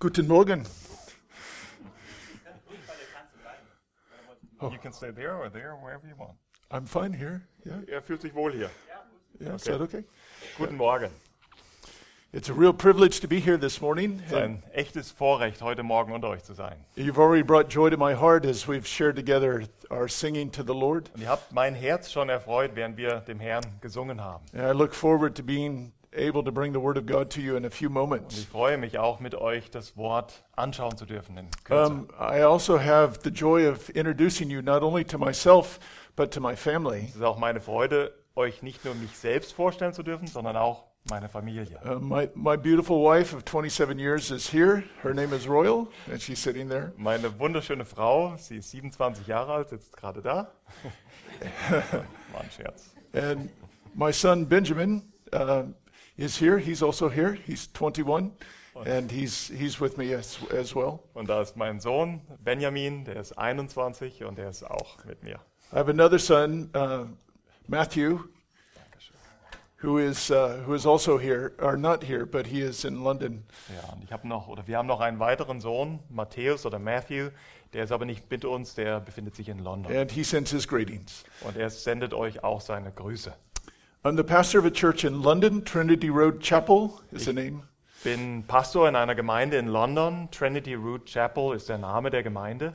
Guten Morgen. You can stay there or there, wherever you want. I'm fine here. Yeah. Er fühlt sich wohl hier. Yeah. Is that okay? Guten Morgen. It's a real privilege to be here this morning. Es ist ein echtes Vorrecht, heute Morgen unter euch zu sein. You've already brought joy to my heart as we've shared together our singing to the Lord. Und ihr habt mein Herz schon erfreut, während wir dem Herrn gesungen haben. And I look forward to being able to bring the Word of God to you in a few Und moments. ich freue mich auch, mit euch das Wort anschauen zu dürfen in Kürze. Um, I also have the joy of introducing you not only to myself, but to my family. es ist auch meine Freude, euch nicht nur mich selbst vorstellen zu dürfen, sondern auch meine Familie. Uh, my, my beautiful wife of 27 years is here. Her name is Royal, and she's sitting there. Meine wunderschöne Frau, sie ist 27 Jahre alt, sitzt gerade da. War ein Scherz. And my son Benjamin uh, is here. He's also here. He's 21, and he's he's with me as, as well. Und da ist mein Sohn Benjamin, der ist 21 und der ist auch mit mir. I have another son, uh, Matthew, who is uh, who is also here, or not here, but he is in London. Ja, und ich habe noch, oder wir haben noch einen weiteren Sohn, Matthäus oder Matthew, der ist aber nicht mit uns, der befindet sich in London. And he sends his greetings. Und er sendet euch auch seine Grüße. I'm the pastor of a church in London. Trinity Road Chapel is the name. Bin Pastor in einer Gemeinde in London. Trinity Root Chapel ist der Name der Gemeinde.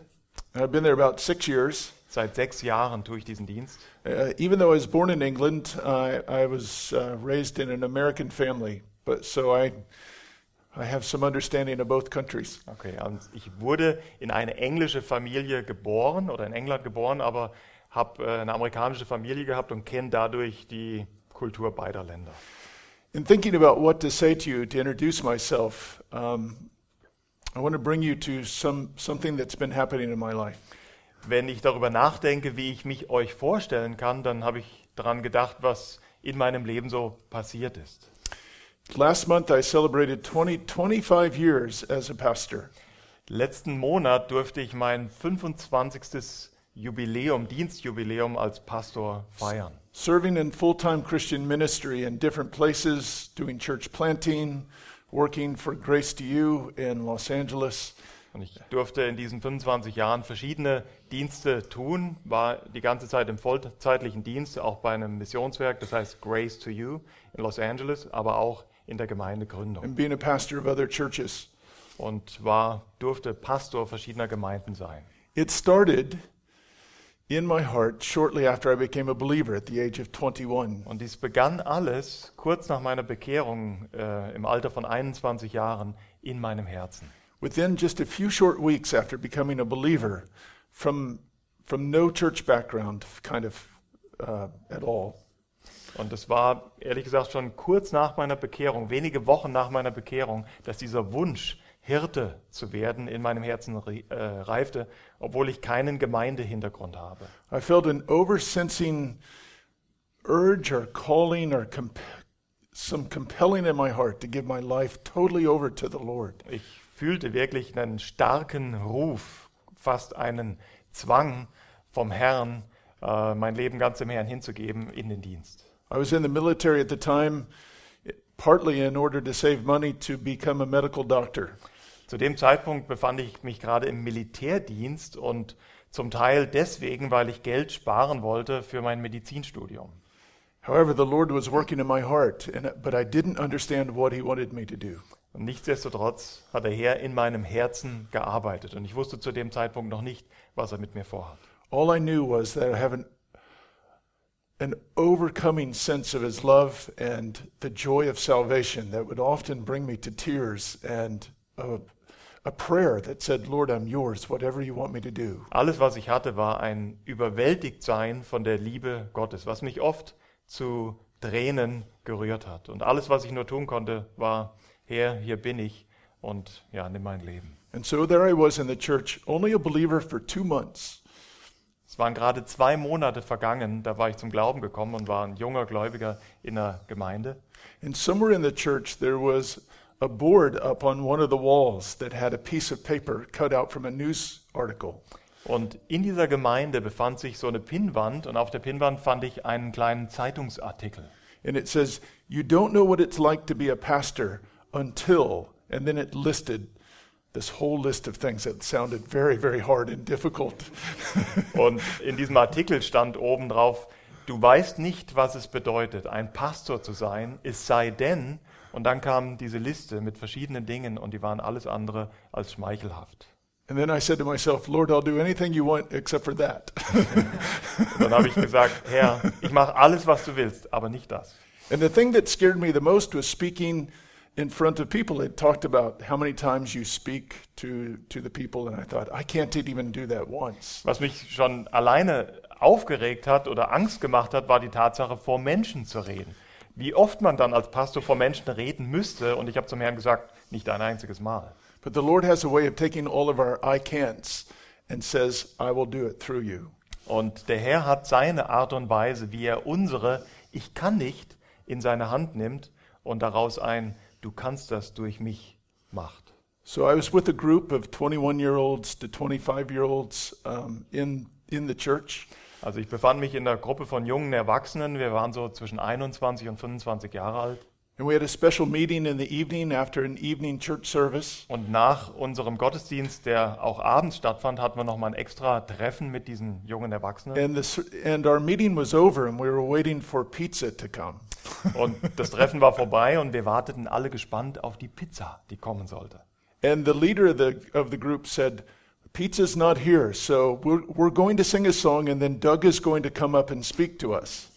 I've been there about six years. Seit sechs Jahren tue ich diesen Dienst. Uh, even though I was born in England, I, I was uh, raised in an American family, but so I, I have some understanding of both countries. Okay, und ich wurde in eine englische Familie geboren oder in England geboren, aber habe äh, eine amerikanische Familie gehabt und kenne dadurch die Kultur beider Länder. In thinking about what to say to you to introduce myself, um, I want to bring you to some something that's been happening in my life. Wenn ich darüber nachdenke, wie ich mich euch vorstellen kann, dann habe ich daran gedacht, was in meinem Leben so passiert ist. Last month, I celebrated 20, 25 years as a pastor. Letzten Monat durfte ich mein 25. Jubiläum, Dienstjubiläum als Pastor feiern. Serving in full time Christian ministry in different places, doing church planting, working for Grace to You in Los Angeles. Und ich durfte in diesen 25 Jahren verschiedene Dienste tun, war die ganze Zeit im vollzeitlichen Dienst, auch bei einem Missionswerk, das heißt Grace to You in Los Angeles, aber auch in der Gemeindegründung. and being a pastor of other churches. Und war, durfte Pastor verschiedener Gemeinden sein. It started in my heart shortly after I became a believer at the age of 21. Und dies begann alles kurz nach meiner Bekehrung äh, im Alter von 21 Jahren in meinem Herzen. Within just a few short weeks after becoming a believer, from, from no church background, kind of uh, at all, Und es war ehrlich gesagt schon kurz nach meiner Bekehrung, wenige Wochen nach meiner Bekehrung, dass dieser Wunsch, Hirte zu werden, in meinem Herzen äh, reifte, obwohl ich keinen Gemeindehintergrund habe. I felt an oversensing urge or calling or comp- some compelling in my heart to give my life totally over to the Lord. Ich fühlte wirklich einen starken Ruf, fast einen Zwang vom Herrn, äh, mein Leben ganz dem Herrn hinzugeben in den Dienst. I was in the military at the time, partly in order to save money to become a medical doctor. Zu dem Zeitpunkt befand ich mich gerade im Militärdienst und zum Teil deswegen, weil ich Geld sparen wollte für mein Medizinstudium. However, the Lord was working in my heart, and, but I didn't understand what He wanted me to do. Und nichtsdestotrotz hat der Herr in meinem Herzen gearbeitet und ich wusste zu dem Zeitpunkt noch nicht, was er mit mir vorhat. All I knew was that I have an, an overcoming sense of His love and the joy of salvation that would often bring me to tears and a, a prayer that said, Lord, I'm yours, whatever you want me to do. Alles, was ich hatte, war ein Überwältigtsein von der Liebe Gottes, was mich oft zu Tränen gerührt hat. Und alles, was ich nur tun konnte, war, Herr, hier bin ich und ja, nimm mein Leben. And so there I was in the church, only a believer for two months. Es waren gerade zwei Monate vergangen, da war ich zum Glauben gekommen und war ein junger Gläubiger in der Gemeinde. And somewhere in the church, there was a board up on one of the walls that had a piece of paper cut out from a news article. Und in dieser Gemeinde befand sich so eine Pinnwand und auf der Pinnwand fand ich einen kleinen Zeitungsartikel. And it says, You don't know what it's like to be a pastor until, and then it listed this whole list of things that sounded very, very hard and difficult. Und in diesem Artikel stand oben drauf, du weißt nicht, was es bedeutet, ein Pastor zu sein, es sei denn, und dann kam diese Liste mit verschiedenen Dingen und die waren alles andere als schmeichelhaft. And then I said to myself, Lord, I'll do anything you want except for that. Und dann habe ich gesagt, Herr, ich mache alles, was du willst, aber nicht das. and the thing that scared me the most was speaking in front of people. It talked about how many times you speak to, to the people, and I thought, I can't even do that once. Was mich schon alleine aufgeregt hat oder Angst gemacht hat, war die Tatsache, vor Menschen zu reden. Wie oft man dann als Pastor vor Menschen reden müsste, und ich habe zum Herrn gesagt, nicht ein einziges Mal. But the Lord has a way of taking all of our I can'ts and says, I will do it through you. Und der Herr hat seine Art und Weise, wie er unsere Ich kann nicht in seine Hand nimmt und daraus ein Du kannst das durch mich macht. So I was with a group of 21 year olds to 25 year olds um, in, in the church. Also ich befand mich in der Gruppe von jungen Erwachsenen, wir waren so zwischen 21 und 25 Jahre alt. And we had a special meeting in the evening after an evening church service. Und nach unserem Gottesdienst, der auch abends stattfand, hatten wir nochmal ein extra Treffen mit diesen jungen Erwachsenen. And, this, and our meeting was over, and we were waiting for pizza to come. Und das Treffen war vorbei und wir warteten alle gespannt auf die Pizza, die kommen sollte. And the leader of the, of the group said, Pizza's not here, so we're, we're going to sing a song, and then Doug is going to come up and speak to us.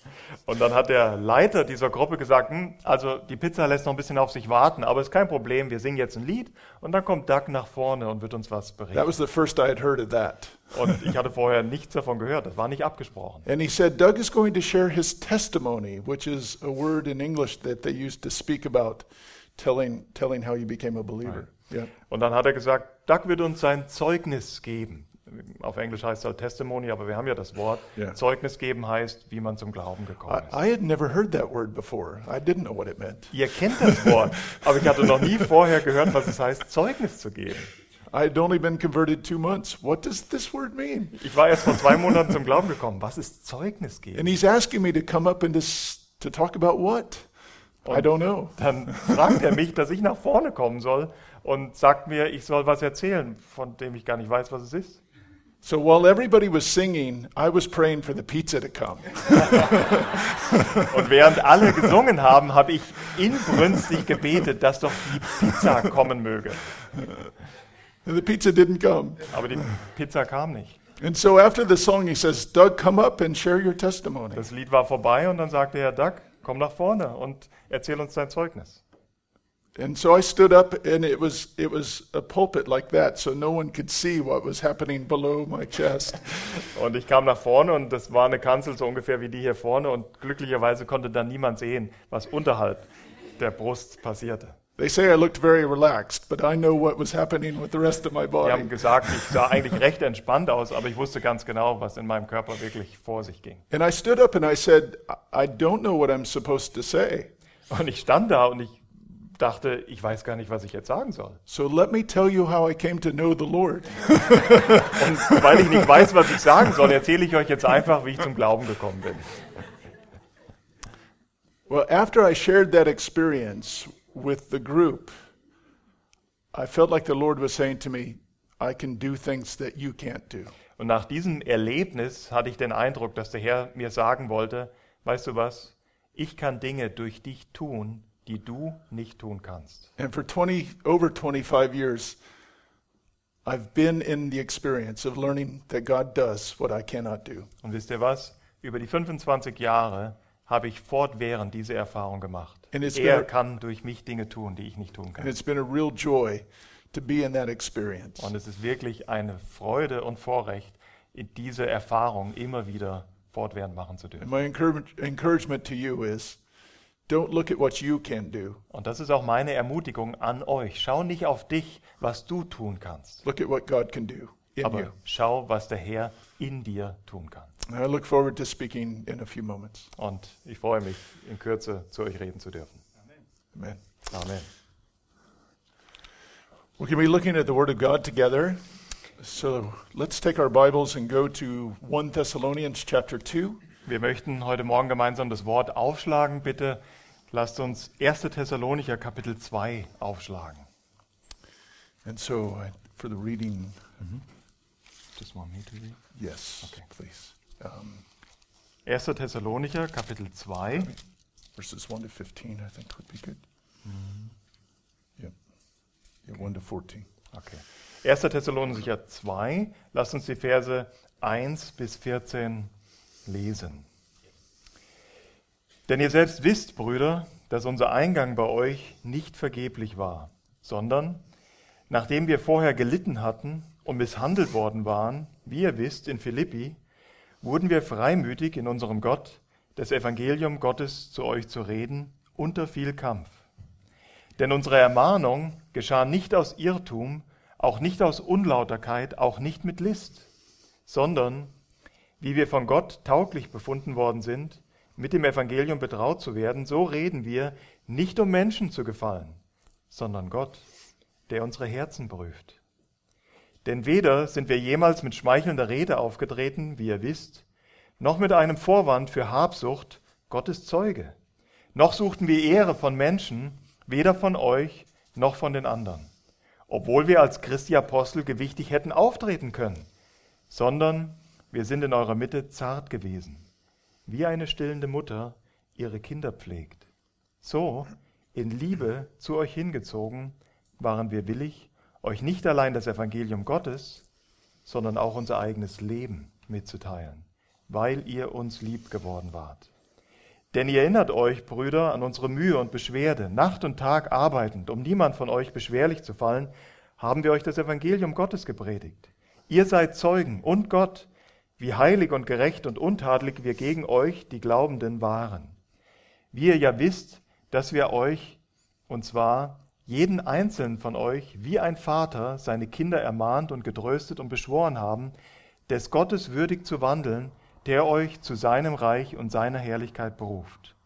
Und dann hat der Leiter dieser Gruppe gesagt, hm, also die Pizza lässt noch ein bisschen auf sich warten, aber ist kein Problem, wir singen jetzt ein Lied und dann kommt Doug nach vorne und wird uns was That berichten. was the first I had heard of that. Und ich hatte vorher nichts davon gehört, das war nicht abgesprochen. And he said, Doug is going to share his testimony, which is a word in English that they used to speak about telling, telling how you became a believer. Yeah. Und dann hat er gesagt, Doug wird uns sein Zeugnis geben. Auf Englisch heißt es halt Testimony, aber wir haben ja das Wort. Ja. Zeugnis geben heißt, wie man zum Glauben gekommen I, ist. I had never heard that word before. I didn't know what it meant. Ihr kennt das Wort, aber ich hatte noch nie vorher gehört, was es heißt, Zeugnis zu geben. I had only been converted two months. What does this word mean? Ich war erst vor zwei Monaten zum Glauben gekommen. Was ist Zeugnis geben? And he's asking me to come up and to, to talk about what? I don't know. Dann fragt er mich, dass ich nach vorne kommen soll und sagt mir, ich soll was erzählen, von dem ich gar nicht weiß, was es ist. So while everybody was singing, I was praying for the pizza to come. Und während alle gesungen haben, habe ich inbrünstig gebetet, dass doch die Pizza kommen möge. And the pizza didn't come. Aber die Pizza kam nicht. And so after the song, he says, Doug, come up and share your testimony. Das Lied war vorbei und dann sagte er, Doug, komm nach vorne und erzähl uns dein Zeugnis. And so I stood up, and it was it was a pulpit like that, so no one could see what was happening below my chest. Und ich kam nach vorne und das war eine Kanzel so ungefähr wie die hier vorne und glücklicherweise konnte dann niemand sehen, was unterhalb der Brust passierte. They say I looked very relaxed, but I know what was happening with the rest of my Die body. haben gesagt, ich sah eigentlich recht entspannt aus, aber ich wusste ganz genau, was in meinem Körper wirklich vor sich ging. And I stood up and I said, I I don't know what I'm supposed to say. Und ich stand da und ich dachte, ich weiß gar nicht, was ich jetzt sagen soll. So let me tell you how I came to know the Lord. Und weil ich nicht weiß, was ich sagen soll, erzähle ich euch jetzt einfach, wie ich zum Glauben gekommen bin. Well, after I shared that experience with the group, I felt like the Lord was saying to me, I can do things that you can't do. Und nach diesem Erlebnis hatte ich den Eindruck, dass der Herr mir sagen wollte, weißt du was, ich kann Dinge durch dich tun, die du nicht tun kannst. And for 20, over 25 years, I've been in the experience of learning that God does what I cannot do. Und wisst ihr was? Über die 25 Jahre habe ich fortwährend diese Erfahrung gemacht. And it's Er been- kann durch mich Dinge tun, die ich nicht tun And kann. it's been a real joy to be in that experience. Und es ist wirklich eine Freude und Vorrecht, diese Erfahrung immer wieder fortwährend machen zu And dürfen. my encourage, encouragement to you is don't look at what you can do, Und das ist auch meine Ermutigung an euch. Schau nicht auf dich, was du tun kannst, look at what God can do in you. aber schau, was der Herr in dir tun kann. I look forward to speaking in a few moments. Und ich freue mich, in Kürze zu euch reden zu dürfen. Amen. Amen. We're going to be looking at the Word of God together. So let's take our Bibles and go to 1 Thessalonians chapter 2. Wir möchten heute Morgen gemeinsam das Wort aufschlagen. Bitte lasst uns 1. Thessalonicher Kapitel 2 aufschlagen. And so, I, for the reading, Just want me to read. yes, Okay. please. Um, 1. Thessalonicher, Kapitel 2, verses 1 to 15, I think would be good. Yep. Yeah, 1 to 14. Okay. 1. Thessalonicher 2, lasst uns die Verse 1 bis 14 lesen. Denn ihr selbst wisst, Brüder, dass unser Eingang bei euch nicht vergeblich war, sondern nachdem wir vorher gelitten hatten und misshandelt worden waren, wie ihr wisst, in Philippi, wurden wir freimütig in unserem Gott, das Evangelium Gottes zu euch zu reden, unter viel Kampf. Denn unsere Ermahnung geschah nicht aus Irrtum, auch nicht aus Unlauterkeit, auch nicht mit List, sondern wie wir von Gott tauglich befunden worden sind, mit dem Evangelium betraut zu werden, so reden wir, nicht um Menschen zu gefallen, sondern Gott, der unsere Herzen prüft. Denn weder sind wir jemals mit schmeichelnder Rede aufgetreten, wie ihr wisst, noch mit einem Vorwand für Habsucht, Gottes Zeuge, noch suchten wir Ehre von Menschen, weder von euch noch von den anderen, obwohl wir als Christi Apostel gewichtig hätten auftreten können, sondern wir sind in eurer Mitte zart gewesen, wie eine stillende Mutter ihre Kinder pflegt. So, in Liebe zu euch hingezogen, waren wir willig, euch nicht allein das Evangelium Gottes, sondern auch unser eigenes Leben mitzuteilen, weil ihr uns lieb geworden wart. Denn ihr erinnert euch, Brüder, an unsere Mühe und Beschwerde, Nacht und Tag arbeitend, um niemand von euch beschwerlich zu fallen, haben wir euch das Evangelium Gottes gepredigt. Ihr seid Zeugen und Gott, wie heilig und gerecht und untadelig wir gegen euch, die Glaubenden, waren. Wie ihr ja wisst, dass wir euch, und zwar jeden einzelnen von euch, wie ein Vater seine Kinder ermahnt und getröstet und beschworen haben, des Gottes würdig zu wandeln, der euch zu seinem Reich und seiner Herrlichkeit beruft.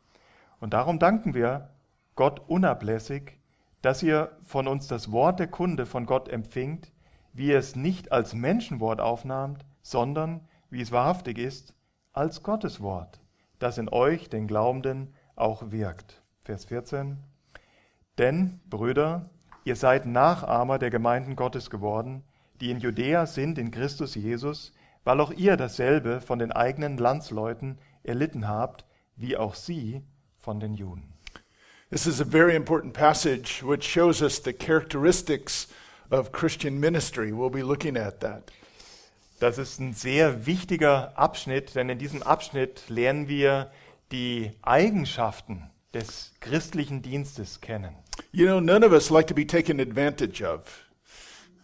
Und darum danken wir Gott unablässig, dass ihr von uns das Wort der Kunde von Gott empfingt, wie ihr es nicht als Menschenwort aufnahmt, sondern, wie es wahrhaftig ist, als Gottes Wort, das in euch, den Glaubenden, auch wirkt. Vers 14. Denn, Brüder, ihr seid Nachahmer der Gemeinden Gottes geworden, die in Judäa sind in Christus Jesus, weil auch ihr dasselbe von den eigenen Landsleuten erlitten habt, wie auch sie von den Juden. This is a very important passage which shows us the characteristics of Christian ministry. We'll be looking at that. Das ist ein sehr wichtiger Abschnitt, denn in diesem Abschnitt lernen wir die Eigenschaften des christlichen Dienstes kennen. You know, none of us like to be taken advantage of.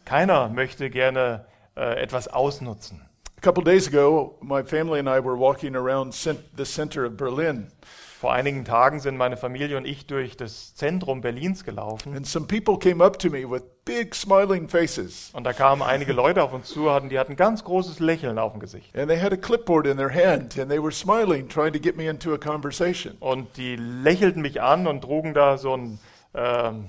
Keiner möchte gerne äh, etwas ausnutzen. A couple days ago, my family and I were walking around the center of Berlin, Vor einigen Tagen sind meine Familie und ich durch das Zentrum Berlins gelaufen and some people came up to me with big smiling faces. und da kamen einige Leute auf uns zu, hatten, die hatten ganz großes Lächeln auf dem Gesicht. And they had a clipboard in their hand, and they were smiling, trying to get me into a conversation. Und die lächelten mich an und trugen da so, ein, ähm,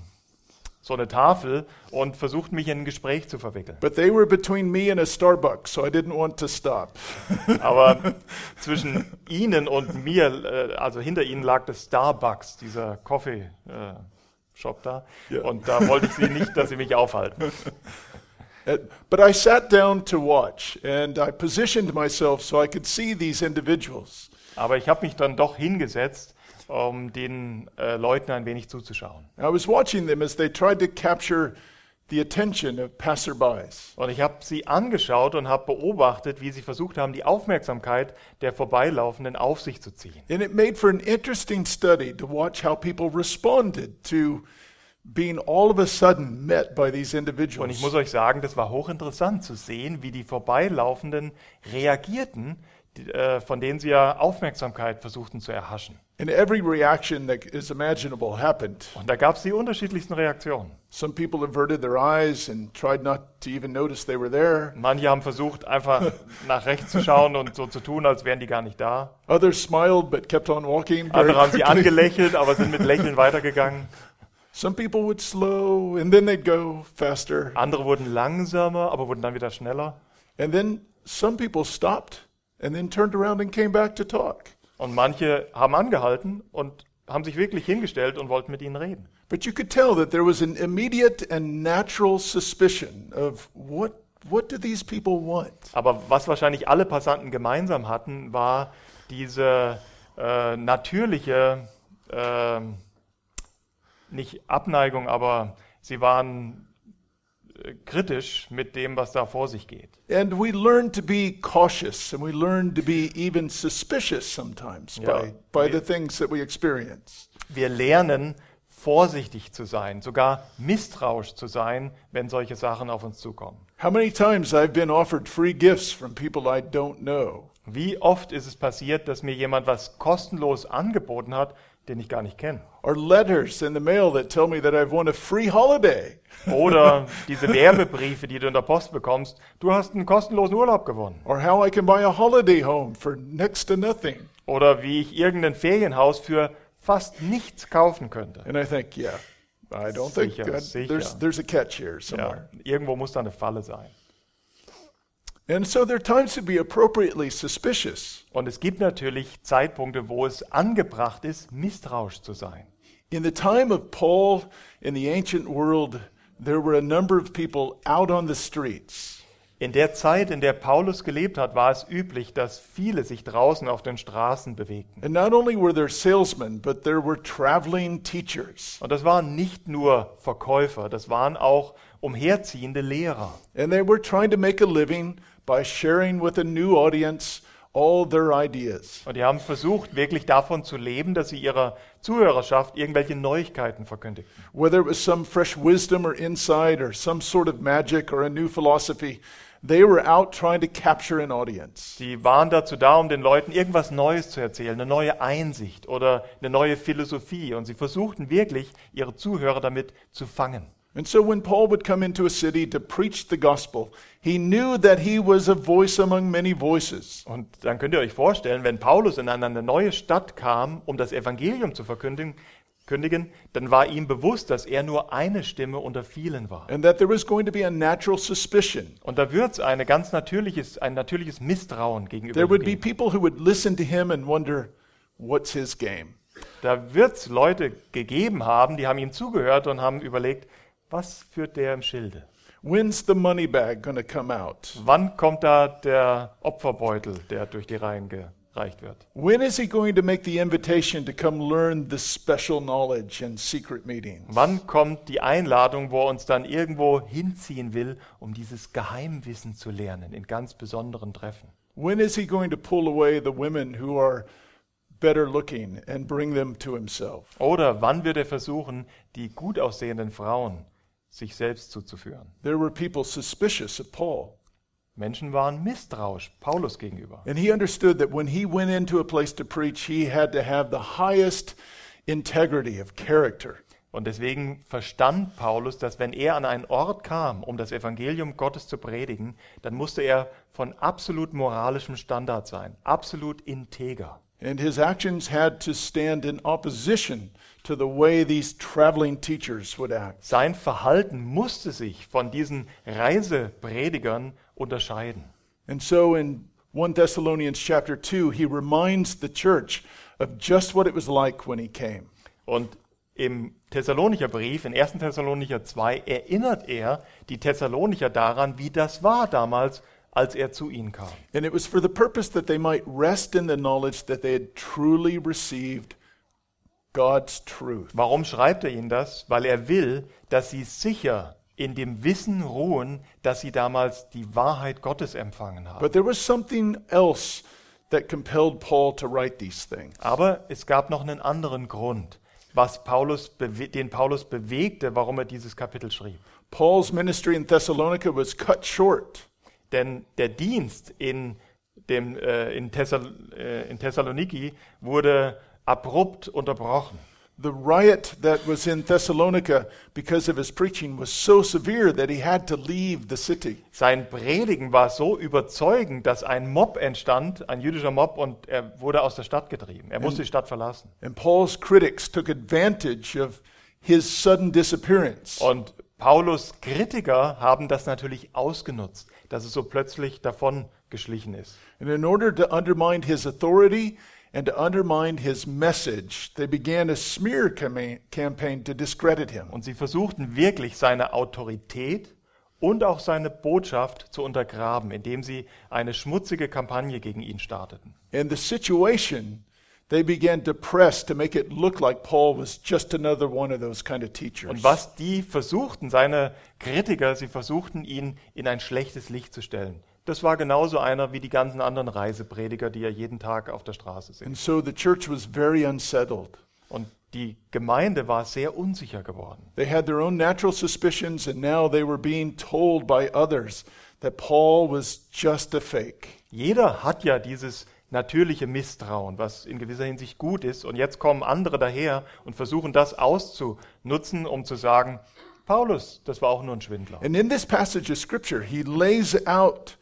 so eine Tafel und versuchten mich in ein Gespräch zu verwickeln. But they were between me and a Starbucks, so I didn't want to stop. Aber zwischen ihnen und mir, äh, also hinter ihnen lag das Starbucks, dieser Coffee-Shop da. Ja. Und da wollte ich sie nicht, dass sie mich aufhalten. But I sat down to watch, and I positioned myself so I could see these individuals. Aber ich habe mich dann doch hingesetzt, um den äh, Leuten ein wenig zuzuschauen. I was watching them as they tried to capture the attention of passerbys. Und ich habe sie angeschaut und habe beobachtet, wie sie versucht haben, die Aufmerksamkeit der Vorbeilaufenden auf sich zu ziehen. And it made for an interesting study to watch how people responded to being all of a sudden met by these Und ich individuals. muss euch sagen, das war hochinteressant zu sehen, wie die Vorbeilaufenden reagierten, die, äh, von denen sie ja Aufmerksamkeit versuchten zu erhaschen. And every reaction that is imaginable happened. Und da gab es die unterschiedlichsten Reaktionen. Some people averted their eyes and tried not to even notice they were there. Manche haben versucht, einfach nach rechts zu schauen und so zu tun, als wären die gar nicht da. Others smiled but kept on walking. Andere haben sie angelächelt, aber sind mit Lächeln weitergegangen. Some people would slow and then they'd go faster. Andere wurden langsamer, aber wurden dann wieder schneller. And then some people stopped and then turned around and came back to talk. Und manche haben angehalten und haben sich wirklich hingestellt und wollten mit ihnen reden. But you could tell that there was an immediate and natural suspicion of what, what do these people want? Aber was wahrscheinlich alle Passanten gemeinsam hatten, war diese äh, natürliche, äh, nicht Abneigung, aber sie waren kritisch mit dem, was da vor sich geht. And we learn to be cautious and we learn to be even suspicious sometimes Yeah. by, by the things that we experience. Wir lernen, vorsichtig zu sein, sogar misstrauisch zu sein, wenn solche Sachen auf uns zukommen. How many times I've been offered free gifts from people I don't know. Wie oft ist es passiert, dass mir jemand was kostenlos angeboten hat, den ich gar nicht kenne? Or letters in the mail that tell me that I've won a free holiday. Oder diese Werbebriefe, die du in der Post bekommst, du hast einen kostenlosen Urlaub gewonnen. Or how I can buy a holiday home for next to nothing. Oder wie ich irgendein Ferienhaus für fast nichts kaufen könnte. And I think, yeah, I don't think Sicher, that sicher. there's, there's a catch here Ja, somewhere. irgendwo muss da eine Falle sein. And so there are times to be appropriately suspicious. Und es gibt natürlich Zeitpunkte, wo es angebracht ist, misstrauisch zu sein. In the time of Paul in the ancient world, there were a number of people out on the streets. In der Zeit, in der Paulus gelebt hat, war es üblich, dass viele sich draußen auf den Straßen bewegten. And not only were there salesmen, but there were traveling teachers. Und das waren nicht nur Verkäufer, das waren auch umherziehende Lehrer. And they were trying to make a living by sharing with a new audience all their ideas. Und die haben versucht, wirklich davon zu leben, dass sie ihrer Zuhörerschaft irgendwelche Neuigkeiten verkündigten. Whether it was some fresh wisdom or insight or some sort of magic or a new philosophy, they were out trying to capture an audience. Sie waren dazu da, um den Leuten irgendwas Neues zu erzählen, eine neue Einsicht oder eine neue Philosophie. Und sie versuchten wirklich, ihre Zuhörer damit zu fangen. And so when Paul would come into a city to preach the gospel, he knew that he was a voice among many voices. Und dann könnt ihr euch vorstellen, wenn Paulus in eine neue Stadt kam, um das Evangelium zu verkündigen, kündigen, dann war ihm bewusst, dass er nur eine Stimme unter vielen war. And that there was going to be a natural suspicion. Und da wird es eine ganz natürliches, ein natürliches Misstrauen gegenüber There ihm would be geben. people who would listen to him and wonder, what's his game? Da wird es Leute gegeben haben, die haben ihm zugehört und haben überlegt, was führt der im Schilde? When's the money bag to come out? Wann kommt da der Opferbeutel, der durch die Reihen gereicht wird? When is he going to make the invitation to come learn the special knowledge and secret meetings? Wann kommt die Einladung, wo er uns dann irgendwo hinziehen will, um dieses Geheimwissen zu lernen in ganz besonderen Treffen? When is he going to pull away the women who are better looking and bring them to himself? Oder wann wird er versuchen, die gut aussehenden Frauen sich selbst zuzuführen? There were people suspicious of Paul. Menschen waren misstrauisch Paulus gegenüber. And he understood that when he went into a place to preach, he had to have the highest integrity of character. Und deswegen verstand Paulus, dass wenn er an einen Ort kam, um das Evangelium Gottes zu predigen, dann musste er von absolut moralischem Standard sein, absolut integer. And his actions had to stand in opposition to the way these traveling teachers would act. Sein Verhalten musste sich von diesen Reisepredigern unterscheiden. And so in 1 Thessalonians chapter 2, he reminds the church of just what it was like when he came. Und im Thessalonicher Brief, in 1. Thessalonicher 2, erinnert er die Thessalonicher daran, wie das war damals, als er zu ihnen kam. And it was for the purpose that they might rest in the knowledge that they had truly received God's truth. Warum schreibt er ihnen das? Weil er will, dass sie sicher in dem Wissen ruhen, dass sie damals die Wahrheit Gottes empfangen haben. But there was something else that compelled Paul to write these things. Aber es gab noch einen anderen Grund, was Paulus den Paulus bewegte, warum er dieses Kapitel schrieb. Paul's ministry in Thessalonica was cut short. Denn der Dienst in, dem, äh, in, Thessal äh, in Thessaloniki wurde abrupt unterbrochen. The riot that was in Thessalonica because of his preaching was so severe that he had to leave the city. Sein Predigen war so überzeugend, dass ein Mob entstand, ein jüdischer Mob, und er wurde aus der Stadt getrieben. Er musste die Stadt verlassen. And Paul's critics took advantage of his sudden disappearance. Und Paulus Kritiker haben das natürlich ausgenutzt, dass es so plötzlich davon geschlichen ist. And in order to undermine his authority and to undermine his message, they began a smear campaign to discredit him. Und sie versuchten wirklich seine Autorität und auch seine Botschaft zu untergraben, indem sie eine schmutzige Kampagne gegen ihn starteten. And the situation they began to press to make it look like Paul was just another one of those kind of teachers. Und was die versuchten, seine Kritiker, sie versuchten ihn in ein schlechtes Licht zu stellen. Das war genauso einer wie die ganzen anderen Reiseprediger, die er jeden Tag auf der Straße sehen. And so the church was very unsettled. Und die Gemeinde war sehr unsicher geworden. They had their own natural suspicions, and now they were being told by others that Paul was just a fake. Jeder hat ja dieses natürliche Misstrauen, was in gewisser Hinsicht gut ist. Und jetzt kommen andere daher und versuchen das auszunutzen, um zu sagen, Paulus, das war auch nur ein Schwindler. And in this passage of Scripture, he lays out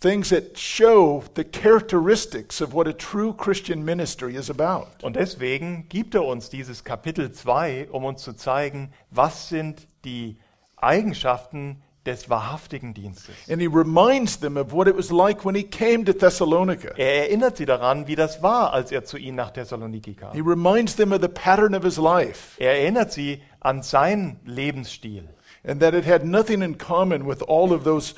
things that show the characteristics of what a true Christian ministry is about. Und deswegen gibt er uns dieses Kapitel 2, um uns zu zeigen, was sind die Eigenschaften des wahrhaftigen Dienstes. And he reminds them of what it was like when he came to Thessalonica. Er erinnert sie daran, wie das war, als er zu ihnen nach Thessaloniki He kam. reminds them of the pattern of his life Er erinnert sie an seinen Lebensstil and that it had nothing in common with all of those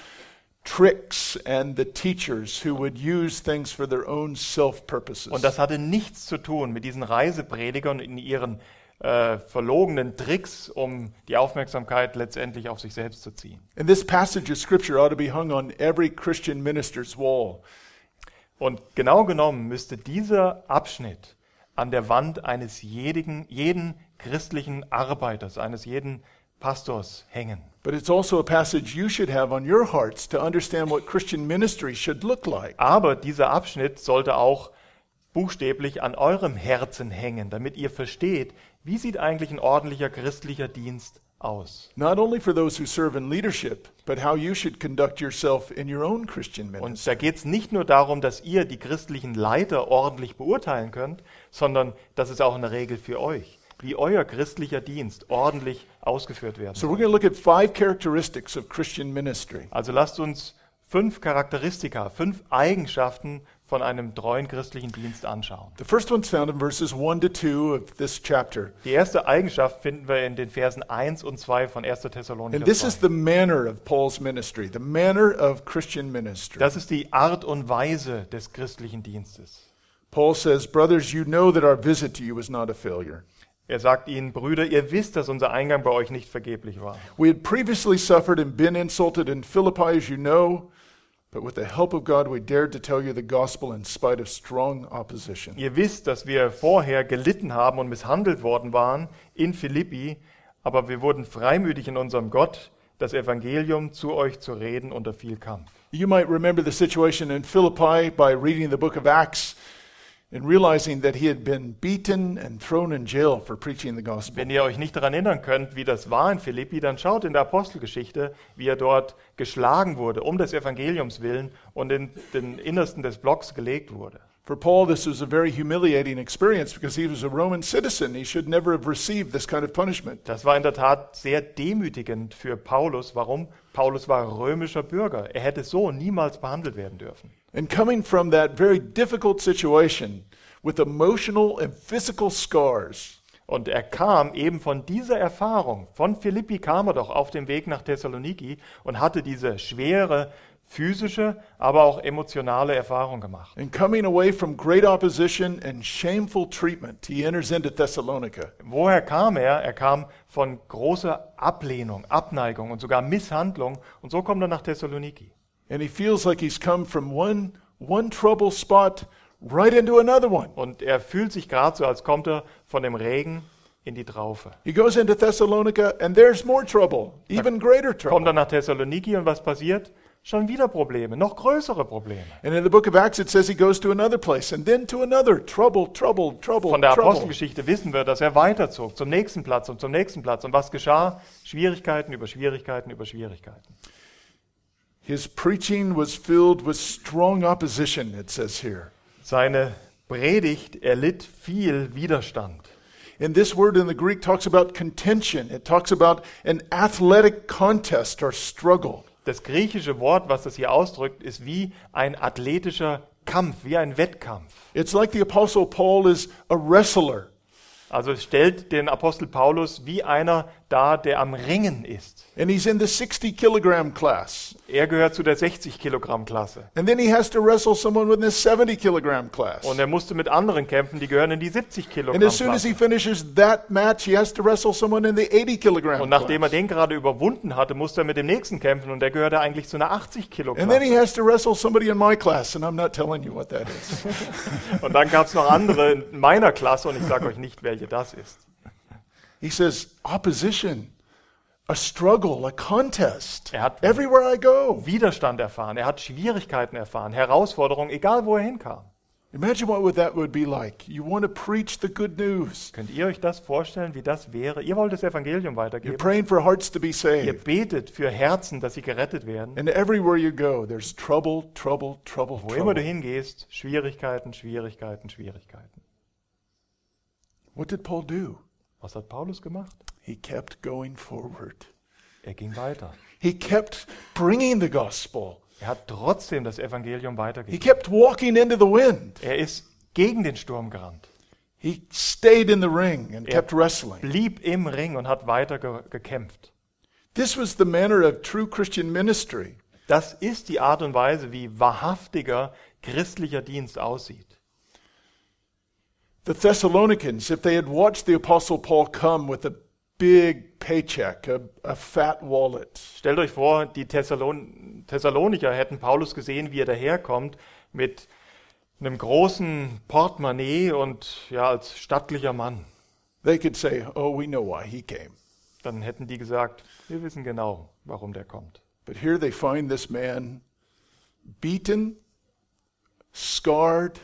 tricks and the teachers who would use things for their own self purposes. Und das hatte nichts zu tun mit diesen Reisepredigern in ihren äh, verlogenen Tricks, um die Aufmerksamkeit letztendlich auf sich selbst zu ziehen. And this passage of scripture ought to be hung on every Christian minister's wall. Und genau genommen müsste dieser Abschnitt an der Wand eines jeden, jeden christlichen Arbeiters, eines jeden Pastors hängen. But it's also a passage you should have on your hearts to understand what Christian ministry should look like. Aber dieser Abschnitt sollte auch buchstäblich an eurem Herzen hängen, damit ihr versteht, wie sieht eigentlich ein ordentlicher christlicher Dienst aus. Not only for those who serve in leadership, but how you should conduct yourself in your own Christian Und ministry. da geht es nicht nur darum, dass ihr die christlichen Leiter ordentlich beurteilen könnt, sondern das ist auch eine Regel für euch, wie euer christlicher Dienst ordentlich ausgeführt werden So we're going to look at five characteristics of Christian ministry. Also lasst uns fünf Charakteristika, fünf Eigenschaften von einem treuen christlichen Dienst anschauen. The first one's found in verses 1 to 2 of this chapter. Die erste Eigenschaft finden wir in den Versen 1 und 2 von 1. Thessalonicher And this is 2. the manner of Paul's ministry, the manner of Christian ministry. Das ist die Art und Weise des christlichen Dienstes. Paul says, Brothers, you know that our visit to you was not a failure. Er sagt ihnen, Brüder, ihr wisst, dass unser Eingang bei euch nicht vergeblich war. We had previously suffered and been insulted in Philippi, as you know, but with the help of God, we dared to tell you the gospel in spite of strong opposition. Ihr wisst, dass wir vorher gelitten haben und misshandelt worden waren in Philippi, aber wir wurden freimütig in unserem Gott, das Evangelium zu euch zu reden unter viel Kampf. You might remember the situation in Philippi by reading the book of Acts and realizing that he had been beaten and thrown in jail for preaching the gospel. Wenn ihr euch nicht daran erinnern könnt, wie das war in Philippi, dann schaut in der Apostelgeschichte, wie er dort geschlagen wurde, um des Evangeliums willen und in den Innersten des Blocks gelegt wurde. For Paul, this was a very humiliating experience because he was a Roman citizen. He should never have received this kind of punishment. Das war in der Tat sehr demütigend für Paulus. Warum? Paulus war römischer Bürger. Er hätte so niemals behandelt werden dürfen. And coming from that very difficult situation with emotional and physical scars, Und er kam eben von dieser Erfahrung, von Philippi kam er doch auf dem Weg nach Thessaloniki und hatte diese schwere physische, aber auch emotionale Erfahrung gemacht. and coming away from great opposition and shameful treatment, he enters into Thessalonica. Woher kam er? Er kam von großer Ablehnung, Abneigung und sogar Misshandlung und so kommt er nach Thessaloniki. And he feels like he's come from one, one trouble spot right into another one. Und er fühlt sich gerade so, als kommt er von dem Regen in die Traufe. He goes into Thessalonica, and there's more trouble, even greater Kommt trouble. er nach Thessaloniki und was passiert? Schon wieder Probleme, noch größere Probleme. And in the book of Acts, it says he goes to another place, and then to another. Trouble, trouble, trouble, Von der. Apostelgeschichte wissen wir, dass er weiterzog zum nächsten Platz und zum nächsten Platz. Und was geschah? Schwierigkeiten über Schwierigkeiten über Schwierigkeiten. His preaching was filled with strong opposition, it says here. Seine Predigt erlitt viel Widerstand. And this word in the Greek talks about contention, it talks about an athletic contest or struggle. Das griechische Wort, was das hier ausdrückt, ist wie ein athletischer Kampf, wie ein Wettkampf. It's like the Apostle Paul is a wrestler. Also es stellt den Apostel Paulus wie einer dar, der am Ringen ist. And he's in the 60 kilogram class. Er gehört zu der 60 Kilogramm Klasse. And then he has to wrestle someone within the 70 kilogram class. Und er musste mit anderen kämpfen, die gehören in die 70 Kilogramm And as soon as he Klasse. finishes that match, he has to wrestle someone in the 80 kilogram Und nachdem er class. den gerade überwunden hatte, musste er mit dem nächsten kämpfen und der gehörte eigentlich zu einer 80 Kilo And then he Klasse. has to wrestle somebody in my class, and I'm not telling you what that is. Und dann gab es noch andere in meiner Klasse und ich sage euch nicht, welche das ist. He says, opposition, a struggle, a contest. Er hat- Everywhere I go. Widerstand erfahren, er hat Schwierigkeiten erfahren, Herausforderungen, egal wo er hinkam. Imagine what that would be like. You want to preach the good news. Könnt ihr euch das vorstellen, wie das wäre? Ihr wollt das Evangelium You're weitergeben. praying for hearts to be Ihr saved. betet für Herzen, dass sie gerettet werden. And everywhere you go, there's trouble, trouble, trouble, Wo immer du hingehst, Schwierigkeiten, Schwierigkeiten, Schwierigkeiten. What did Paul do? Was hat Paulus gemacht? He kept going forward. Er ging weiter. He kept bringing the gospel. Er hat trotzdem das Evangelium He weitergegeben. kept walking into the wind. Er ist gegen den Sturm gerannt, He stayed in the ring and Yeah. kept wrestling. blieb im Ring und hat weiter ge gekämpft. This was the manner of true Christian ministry. Das ist die Art und Weise, wie wahrhaftiger christlicher Dienst aussieht. The Thessalonians, if they had watched the Apostle Paul come with a big paycheck, a, a fat wallet, Stellt euch vor, die Thessalon Thessalonicher hätten Paulus gesehen, wie er daherkommt mit einem großen Portemonnaie und ja, als stattlicher Mann. they could say, Oh, we know why he came. Dann hätten die gesagt, wir wissen genau, warum der kommt. But here they find this man beaten, scarred,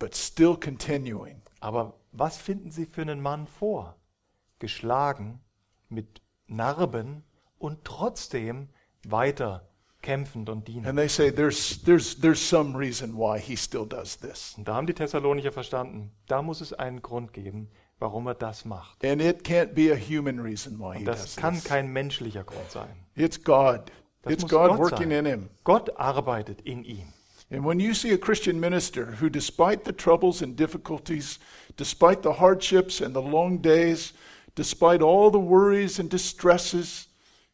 but still continuing. Aber was finden sie für einen Mann vor? Geschlagen, mit Narben und trotzdem weiter kämpfend und dienend. And they say, there's, there's, there's some reason why he still does this. Und da haben die Thessalonicher verstanden, da muss es einen Grund geben, warum er das macht. And it can't be a human reason why he Und does das kann this. kein menschlicher Grund sein. It's God. Das It's muss God Gott working sein. in him. Gott arbeitet in ihm. And when you see a Christian minister who, despite the troubles and difficulties, despite the hardships and the long days, despite all the worries and distresses,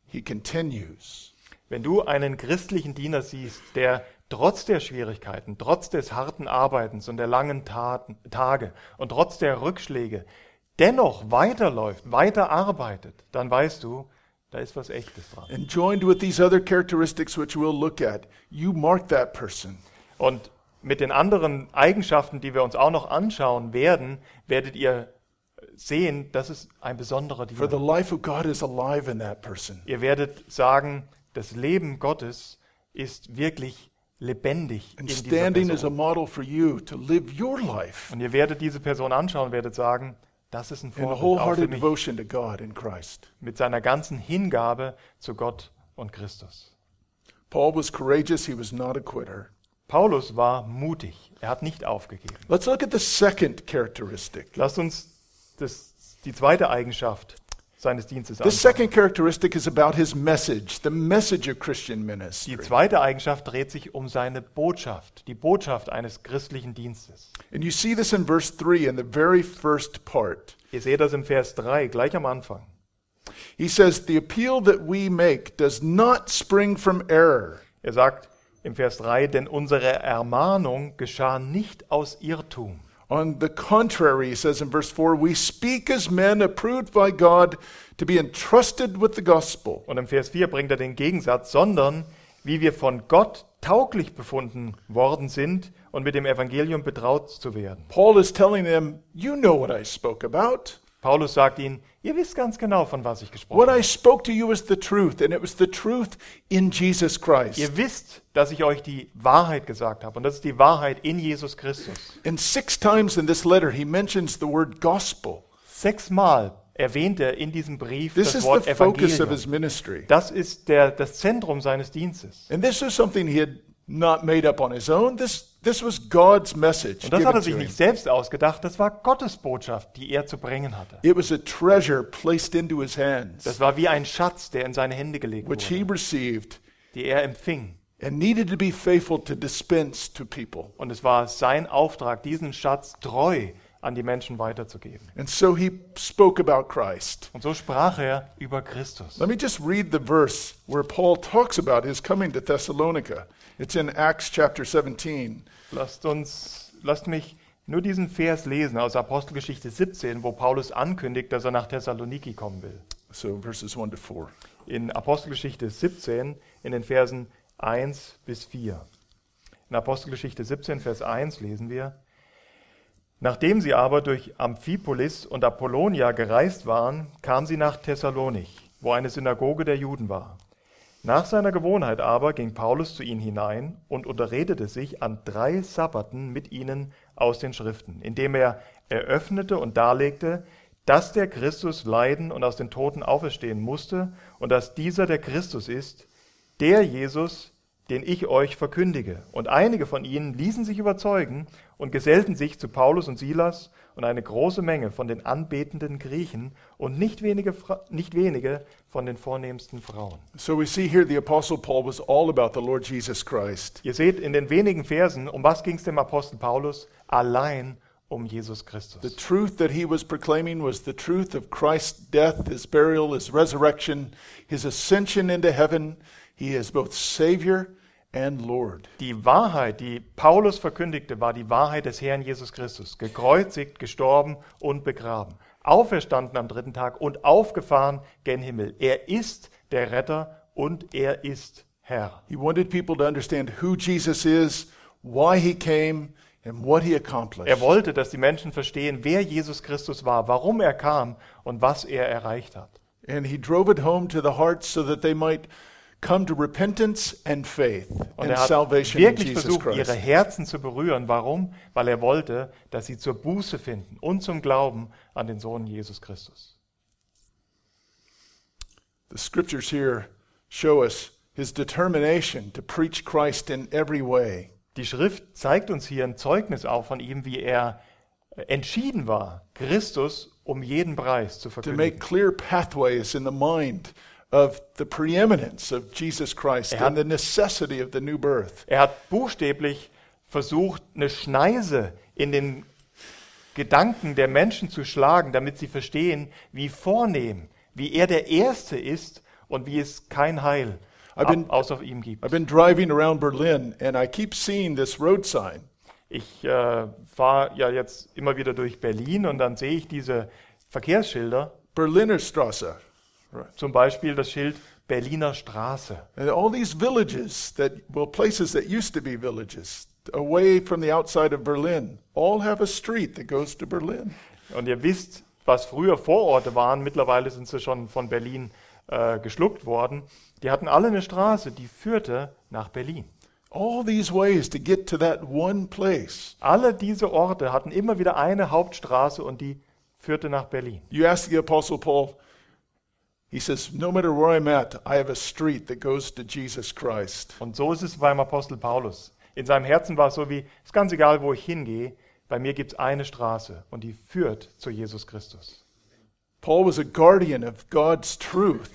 he continues. Wenn du einen christlichen Diener siehst, der trotz der Schwierigkeiten, trotz des harten Arbeitens und der langen Taten, Tage und trotz der Rückschläge dennoch weiterläuft, weiter arbeitet, dann weißt du, da ist was Echtes dran. And joined with these other characteristics, which we'll look at, you mark that person. Und mit den anderen Eigenschaften, die wir uns auch noch anschauen werden, werdet ihr sehen, das ist ein besonderer For the Diener. life of God is alive in that person. Ihr werdet sagen, das Leben Gottes ist wirklich lebendig in And dieser standing as a Person. model for you to live your life Und ihr werdet diese Person anschauen, werdet sagen, das ist ein in Vorbild auch für wholehearted mich devotion to God in Christ. mit seiner ganzen Hingabe zu Gott und Christus. Paul was courageous, he was not a quitter. Paulus war mutig, er hat nicht aufgegeben. Let's look at the second characteristic. Lasst uns das, die zweite Eigenschaft seines Dienstes The anschauen. second characteristic is about his message, the message of Christian Die ministry. zweite Eigenschaft dreht sich um seine Botschaft, die Botschaft eines christlichen Dienstes. And you see this in verse 3 in the very first part. Ihr seht das im Vers 3, gleich am Anfang. He says, The appeal that we make does not spring from error. Er sagt im Vers 3, denn unsere Ermahnung geschah nicht aus Irrtum. On the contrary, he says in verse 4, we speak as men approved by God to be entrusted with the gospel. Und im Vers 4 bringt er den Gegensatz, sondern wie wir von Gott tauglich befunden worden sind und mit dem Evangelium betraut zu werden. Paul is telling them, You know what I spoke about. Paulus sagt ihnen, ihr wisst ganz genau, von was ich gesprochen What habe. I spoke to you is the truth, and it was the truth in Jesus Christ. Ihr wisst, dass ich euch die Wahrheit gesagt habe und das ist die Wahrheit in Jesus Christus. And six times in this letter, he mentions the word gospel. Sechsmal erwähnt er in diesem Brief This das is the Wort focus of his Evangelium. ministry. Das ist der, das Zentrum seines Dienstes. And this was something he had not made up on his own. This, this was God's message. Und das hat er sich nicht selbst ausgedacht, das war Gottes Botschaft, die er zu bringen hatte. It was a treasure placed into his hands, Das war wie ein Schatz, der in seine Hände gelegt which he wurde, received die er empfing and needed to be faithful to dispense to people. Und es war sein Auftrag, diesen Schatz treu an die Menschen weiterzugeben. And so he spoke about Christ. Und so sprach er über Christus. Let me just read the verse where Paul talks about his coming to Thessalonica. It's in Acts chapter 17. Lasst uns, lasst mich nur diesen Vers lesen aus Apostelgeschichte 17, wo Paulus ankündigt, dass er nach Thessaloniki kommen will. So verses 1 to 4. In Apostelgeschichte 17, in den Versen 1 bis 4. In Apostelgeschichte 17, Vers 1 lesen wir, Nachdem sie aber durch Amphipolis und Apollonia gereist waren, kam sie nach Thessalonich, wo eine Synagoge der Juden war. Nach seiner Gewohnheit aber ging Paulus zu ihnen hinein und unterredete sich an drei Sabbaten mit ihnen aus den Schriften, indem er eröffnete und darlegte, dass der Christus leiden und aus den Toten auferstehen musste und dass dieser der Christus ist, der Jesus, den ich euch verkündige. Und einige von ihnen ließen sich überzeugen und gesellten sich zu Paulus und Silas und eine große Menge von den anbetenden Griechen und nicht wenige, nicht wenige von den vornehmsten Frauen. So we see here the apostle Paul was all about the Lord Jesus Christ. Ihr seht in den wenigen Versen, um was ging es dem Apostel Paulus? Allein um Jesus The Christus. truth that he was proclaiming was the truth of Christ's death, his burial, his resurrection, his ascension into heaven. He is both Savior and Lord. Die Wahrheit, die Paulus verkündigte, war die Wahrheit des Herrn Jesus Christus. Gekreuzigt, gestorben und begraben. Auferstanden am dritten Tag und aufgefahren gen Himmel. Er ist der Retter und er ist Herr. He wanted people to understand who Jesus is, why he came, and what he accomplished. Er wollte, dass die Menschen verstehen, wer Jesus Christus war, warum er kam und was er erreicht hat. And he drove it home to the hearts so that they might come to repentance and faith Und and er hat salvation in wirklich Jesus versucht, ihre Christ. Herzen zu berühren. Warum? Weil er wollte, dass sie zur Buße finden und zum Glauben an den Sohn Jesus Christus. The scriptures here show us his determination to preach Christ in every way. Die Schrift zeigt uns hier ein Zeugnis auch von ihm, wie er entschieden war, Christus um jeden Preis zu to make verkündigen. clear pathways in the mind of the preeminence of Jesus Christ hat- and the necessity of the new birth. Er hat buchstäblich versucht, eine Schneise in den Gedanken der Menschen zu schlagen, damit sie verstehen, wie vornehm, wie er der Erste ist und wie es kein Heil I've been- außer ihm gibt. I've been driving around Berlin and I keep seeing this road sign. Ich äh, fahre ja jetzt immer wieder durch Berlin und dann sehe ich diese Verkehrsschilder, Berliner Straße. Zum Beispiel das Schild Berliner Straße. And all these villages that, well, places that used to be villages away from the outside of Berlin, all have a street that goes to Berlin. Und ihr wisst, was früher Vororte waren, mittlerweile sind sie schon von Berlin äh, geschluckt worden. Die hatten alle eine Straße, die führte nach Berlin. All these ways to get to that one place. Alle diese Orte hatten immer wieder eine Hauptstraße und die führte nach Berlin. You ask the Apostle Paul, he says, No matter where I'm at, I have a street that goes to Jesus Christ. Und so ist es beim Apostel Paulus. In seinem Herzen war es so wie, ist ganz egal, wo ich hingehe, bei mir gibt es eine Straße und die führt zu Jesus Christus. Paul was a guardian of God's truth.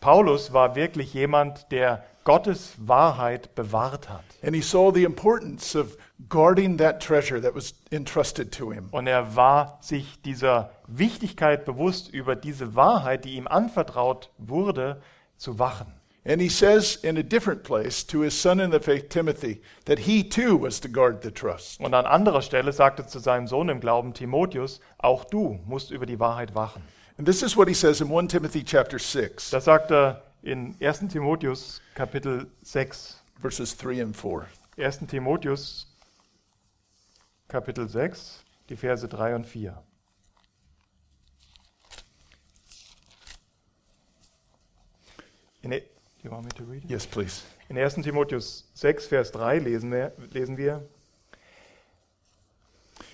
Paulus war wirklich jemand, der Gottes Wahrheit bewahrt hat. And he saw the importance of guarding that treasure that was entrusted to him. Und er war sich dieser Wichtigkeit bewusst, über diese Wahrheit, die ihm anvertraut wurde, zu wachen. And he says in a different place to his son in the faith, Timothy, that he too was to guard the trust. Und an anderer Stelle sagte zu seinem Sohn im Glauben Timotheus, auch du musst über die Wahrheit wachen. And this is what he says in 1 Timothy chapter 6, Das sagt er in 1. Timotheus Kapitel 6. verses 3 and 4. 1. Timotheus Kapitel 6, die Verse 3 und 4. In, e- you want me to read it? Yes, please. In 1. Timotheus 6, Vers 3 lesen wir, lesen wir,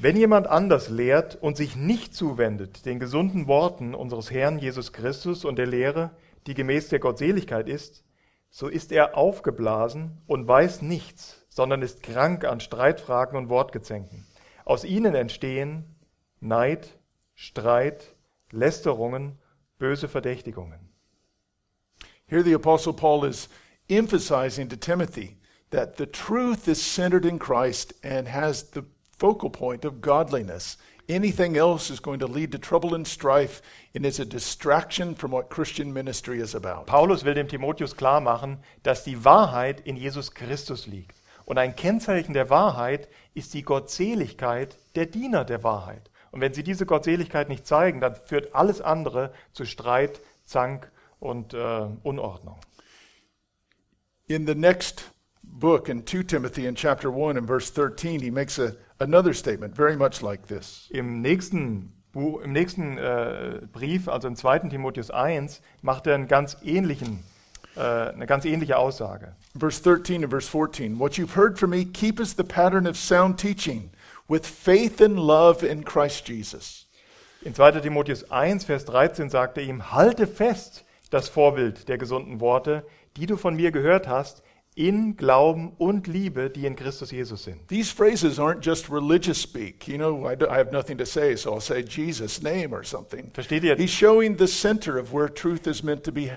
wenn jemand anders lehrt und sich nicht zuwendet den gesunden Worten unseres Herrn Jesus Christus und der Lehre, die gemäß der Gottseligkeit ist, so ist er aufgeblasen und weiß nichts, sondern ist krank an Streitfragen und Wortgezänken. Aus ihnen entstehen Neid, Streit, Lästerungen, böse Verdächtigungen. Here the Apostle Paul is emphasizing to Timothy that the truth is centered in Christ and has the focal point of godliness. Anything else is going to lead to trouble and strife and is a distraction from what Christian ministry is about. Paulus will dem Timotheus klar machen, dass die Wahrheit in Jesus Christus liegt. Und ein Kennzeichen der Wahrheit ist die Gottseligkeit der Diener der Wahrheit. Und wenn sie diese Gottseligkeit nicht zeigen, dann führt alles andere zu Streit, Zank und äh, Unordnung. In the next book, in 2 Timothy, in chapter 1 and verse 13, he makes a, another statement very much like this. Im nächsten, Bu im nächsten äh, Brief, also im 2. Timotheus 1, macht er einen ganz ähnlichen, äh, eine ganz ähnliche Aussage. Verse 13 and verse 14 What you've heard from me, keep as the pattern of sound teaching, with faith and love in Christ Jesus. In 2. Timotheus 1, Vers 13 sagt er ihm, halte fest das Vorbild der gesunden Worte, die du von mir gehört hast, in Glauben und Liebe, die in Christus Jesus sind. These phrases aren't just religious speak. You know, I, do- I have nothing to say, so I'll say Jesus' name or something. Versteht ihr? He's showing the center of where truth is meant to be.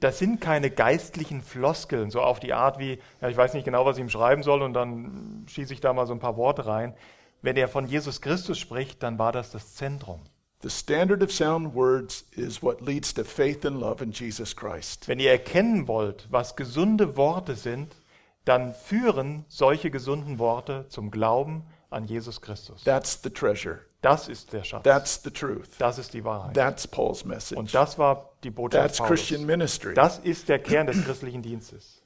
Das sind keine geistlichen Floskeln, so auf die Art wie, ja, ich weiß nicht genau, was ich ihm schreiben soll und dann schieße ich da mal so ein paar Worte rein. Wenn er von Jesus Christus spricht, dann war das das Zentrum. The standard of sound words is what leads to faith and love in Jesus Christ. Wenn ihr erkennen wollt, was gesunde Worte sind, dann führen solche gesunden Worte zum Glauben an Jesus Christus. That's the treasure. Das ist der Schatz. That's the truth. Das ist die Wahrheit. That's Paul's message. Und das war die Botschaft That's. Christian ministry. Das ist der Kern des christlichen Dienstes.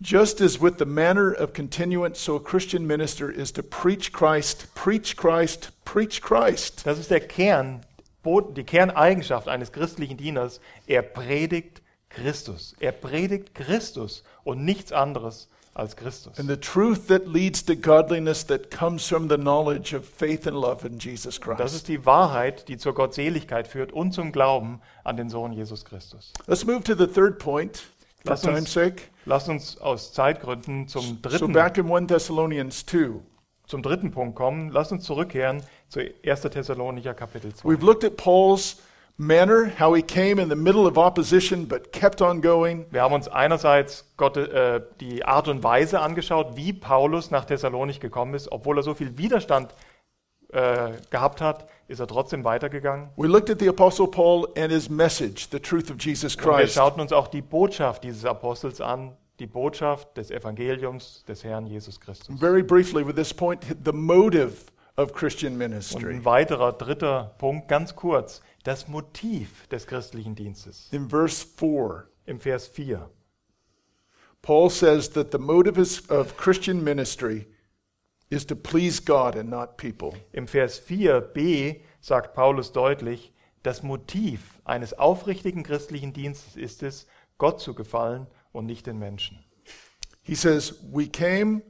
Just as with the manner of continuance, so a Christian minister is to preach Christ, preach Christ, preach Christ. Das ist der Kern, die Kerneigenschaft eines christlichen Dieners. Er predigt Christus. Er predigt Christus und nichts anderes als Christus. And the truth that leads to godliness that comes from the knowledge of faith and love in Jesus Das Christ. ist die Wahrheit, die zur Gottseligkeit führt und zum Glauben an den Sohn Jesus Christus. Let's move to the third point, for Lass uns- time's sake. Lasst uns aus Zeitgründen zum So dritten, back in 1 Thessalonians 2, zum dritten Punkt kommen. Lasst uns zurückkehren zu 1. Thessalonicher Kapitel 2. we've looked at Paul's manner, how he came in the middle of opposition but kept on going. Wir haben uns einerseits Gott, äh, die Art und Weise angeschaut, wie Paulus nach Thessalonich gekommen ist. Obwohl er so viel Widerstand äh, gehabt hat, ist er trotzdem weitergegangen. We looked at the Apostle Paul and his message, the truth of Jesus Und wir Christ. schauten uns auch die Botschaft dieses Apostels an, die Botschaft des Evangeliums des Herrn Jesus Christus. Very briefly, with this point, the motive of Christian Und ministry. ein weiterer, dritter Punkt, ganz kurz, das Motiv des christlichen Dienstes. In verse 4, Im Vers 4. Paul says that the motive of Christian ministry is to please God and not people. Im Vers 4b sagt Paulus deutlich, das Motiv eines aufrichtigen christlichen Dienstes ist es, Gott zu gefallen und nicht den Menschen. He says, We came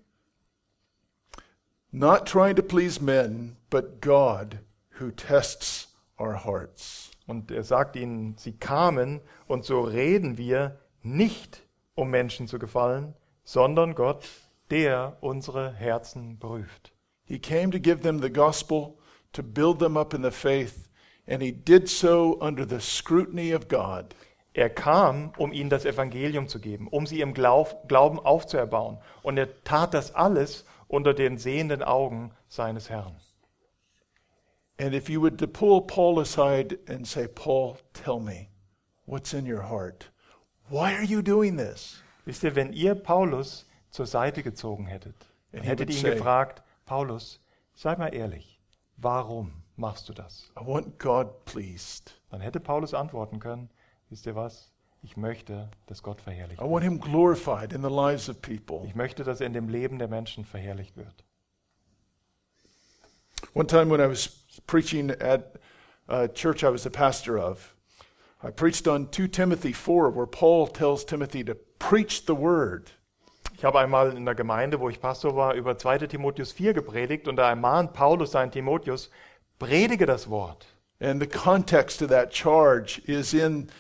not trying to please men, but God who tests our hearts. Und er sagt ihnen, sie kamen und so reden wir nicht, um Menschen zu gefallen, sondern Gott, der unsere Herzen prüft. He came to give them the gospel, to build them up in the faith, and he did so under the scrutiny of God. Er kam, um ihnen das Evangelium zu geben, um sie im Glaub, Glauben aufzuerbauen. Und er tat das alles unter den sehenden Augen seines Herrn. And if you would to pull Paul aside and say, Paul, tell me what's in your heart. Why are you doing this? Wisst ihr, wenn ihr Paulus zur Seite gezogen hättet, dann hättet would ihn say- gefragt, Paulus, sei mal ehrlich, warum machst du das? I want God pleased. Dann hätte Paulus antworten können, wisst ihr was, ich möchte, dass Gott verherrlicht I wird. want him glorified in the lives of people. Ich möchte, dass er in dem Leben der Menschen verherrlicht wird. One time when I was preaching at a church I was a pastor of, I preached on 2 Timothy 4, where Paul tells Timothy to preach the word. Ich habe einmal in der Gemeinde, wo ich Pastor war, über 2. Timotheus 4 gepredigt und da ermahnt Paulus seinen Timotheus, predige das Wort. And the context of that charge is in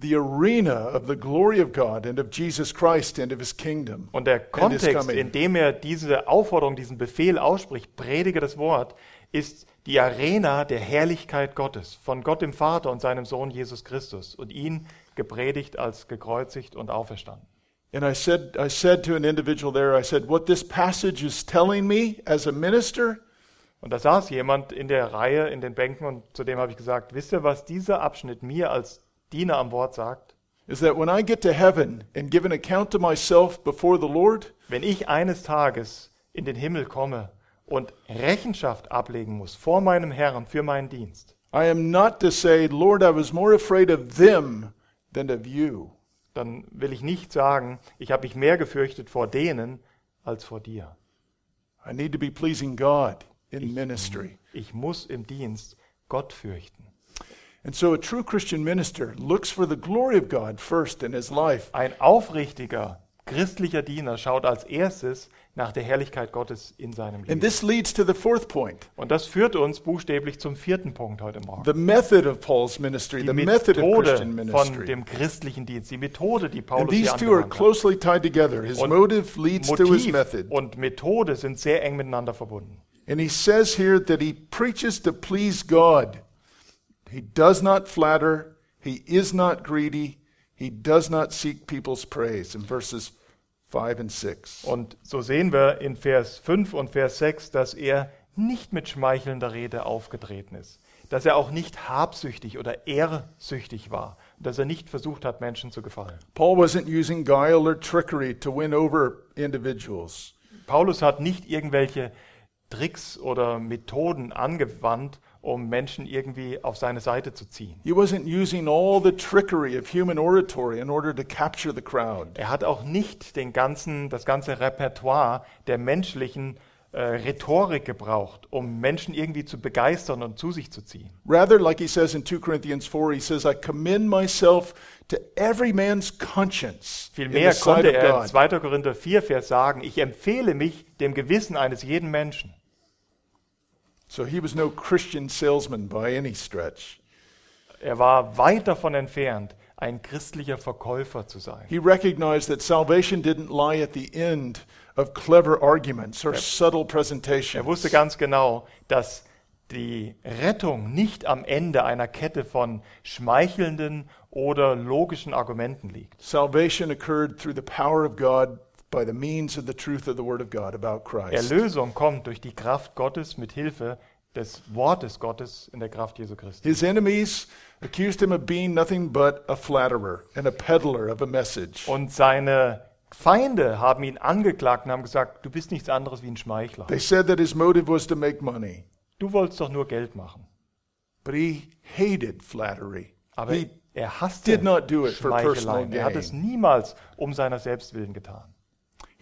the arena of the glory of God and of Jesus Christ and of his kingdom. Und der Kontext, in dem er diese Aufforderung, diesen Befehl ausspricht, predige das Wort, ist die Arena der Herrlichkeit Gottes, von Gott dem Vater und seinem Sohn Jesus Christus und ihn gepredigt als gekreuzigt und auferstanden. And I said, I said to an individual there, I said, what this passage is telling me as a minister Und da saß jemand in der Reihe, in den Bänken, und zu dem habe ich gesagt, wisst ihr, was dieser Abschnitt mir als Diener am Wort sagt? is that when I get to heaven and give an account to myself before the Lord, Wenn ich eines Tages in den Himmel komme und Rechenschaft ablegen muss vor meinem Herrn für meinen Dienst, I am not to say, Lord, I was more afraid of them than of you. dann will ich nicht sagen, ich habe mich mehr gefürchtet vor denen als vor dir. I need to be pleasing God in ministry. Ich muss im Dienst Gott fürchten. And so a true Christian minister looks for the glory of God first in his life. Ein aufrichtiger christlicher Diener schaut als erstes nach der Herrlichkeit Gottes in seinem And Leben. this leads to the fourth point Und das führt uns buchstäblich zum vierten Punkt heute Morgen. the method of Paul's ministry, Die the method of Christian von ministry. dem christlichen Dienst, die Methode, die And Paulus hier these two are closely tied together. His Und motive leads to his Motiv method. und Methode sind sehr eng miteinander verbunden. And he says here that he preaches to please God. He does not flatter, he is not greedy, he does not seek people's praise in verses 5 and 6. Und so sehen wir in Vers 5 und Vers 6, dass er nicht mit schmeichelnder Rede aufgetreten ist, dass er auch nicht habsüchtig oder ehrsüchtig war, dass er nicht versucht hat, Menschen zu gefallen. Paul wasn't using guile or trickery to win over individuals. Paulus hat nicht irgendwelche Tricks oder Methoden angewandt, um Menschen irgendwie auf seine Seite zu ziehen. He wasn't using all the trickery of human oratory in order to capture the crowd. Er hat auch nicht den ganzen, das ganze Repertoire der menschlichen äh, Rhetorik gebraucht, um Menschen irgendwie zu begeistern und zu sich zu ziehen. Rather, like he says in 2 Corinthians 4, he says, I commend myself to every man's conscience Vielmehr konnte er in God. 2. Korinther 4, Vers sagen, ich empfehle mich dem Gewissen eines jeden Menschen. So he was no Christian salesman by any stretch. Er war weit davon entfernt, ein christlicher Verkäufer zu sein. He recognized that salvation didn't lie at the end of clever arguments or subtle Er presentations. wusste ganz genau, dass die Rettung nicht am Ende einer Kette von schmeichelnden oder logischen Argumenten liegt. Salvation occurred through the power of God by the means of the truth of the Word of God about Christ. Erlösung kommt durch die Kraft Gottes mit Hilfe des Wortes Gottes in der Kraft Jesu Christi. His enemies accused him of being nothing but a flatterer and a peddler of a message. Und seine Feinde haben ihn angeklagt und haben gesagt, du bist nichts anderes wie ein Schmeichler. They said that his motive was to make money, Du wolltest doch nur Geld machen. but he hated flattery. Aber He er hasste did not do it for personal Schmeicheleien. Er hat es gain. niemals um seiner selbst willen getan.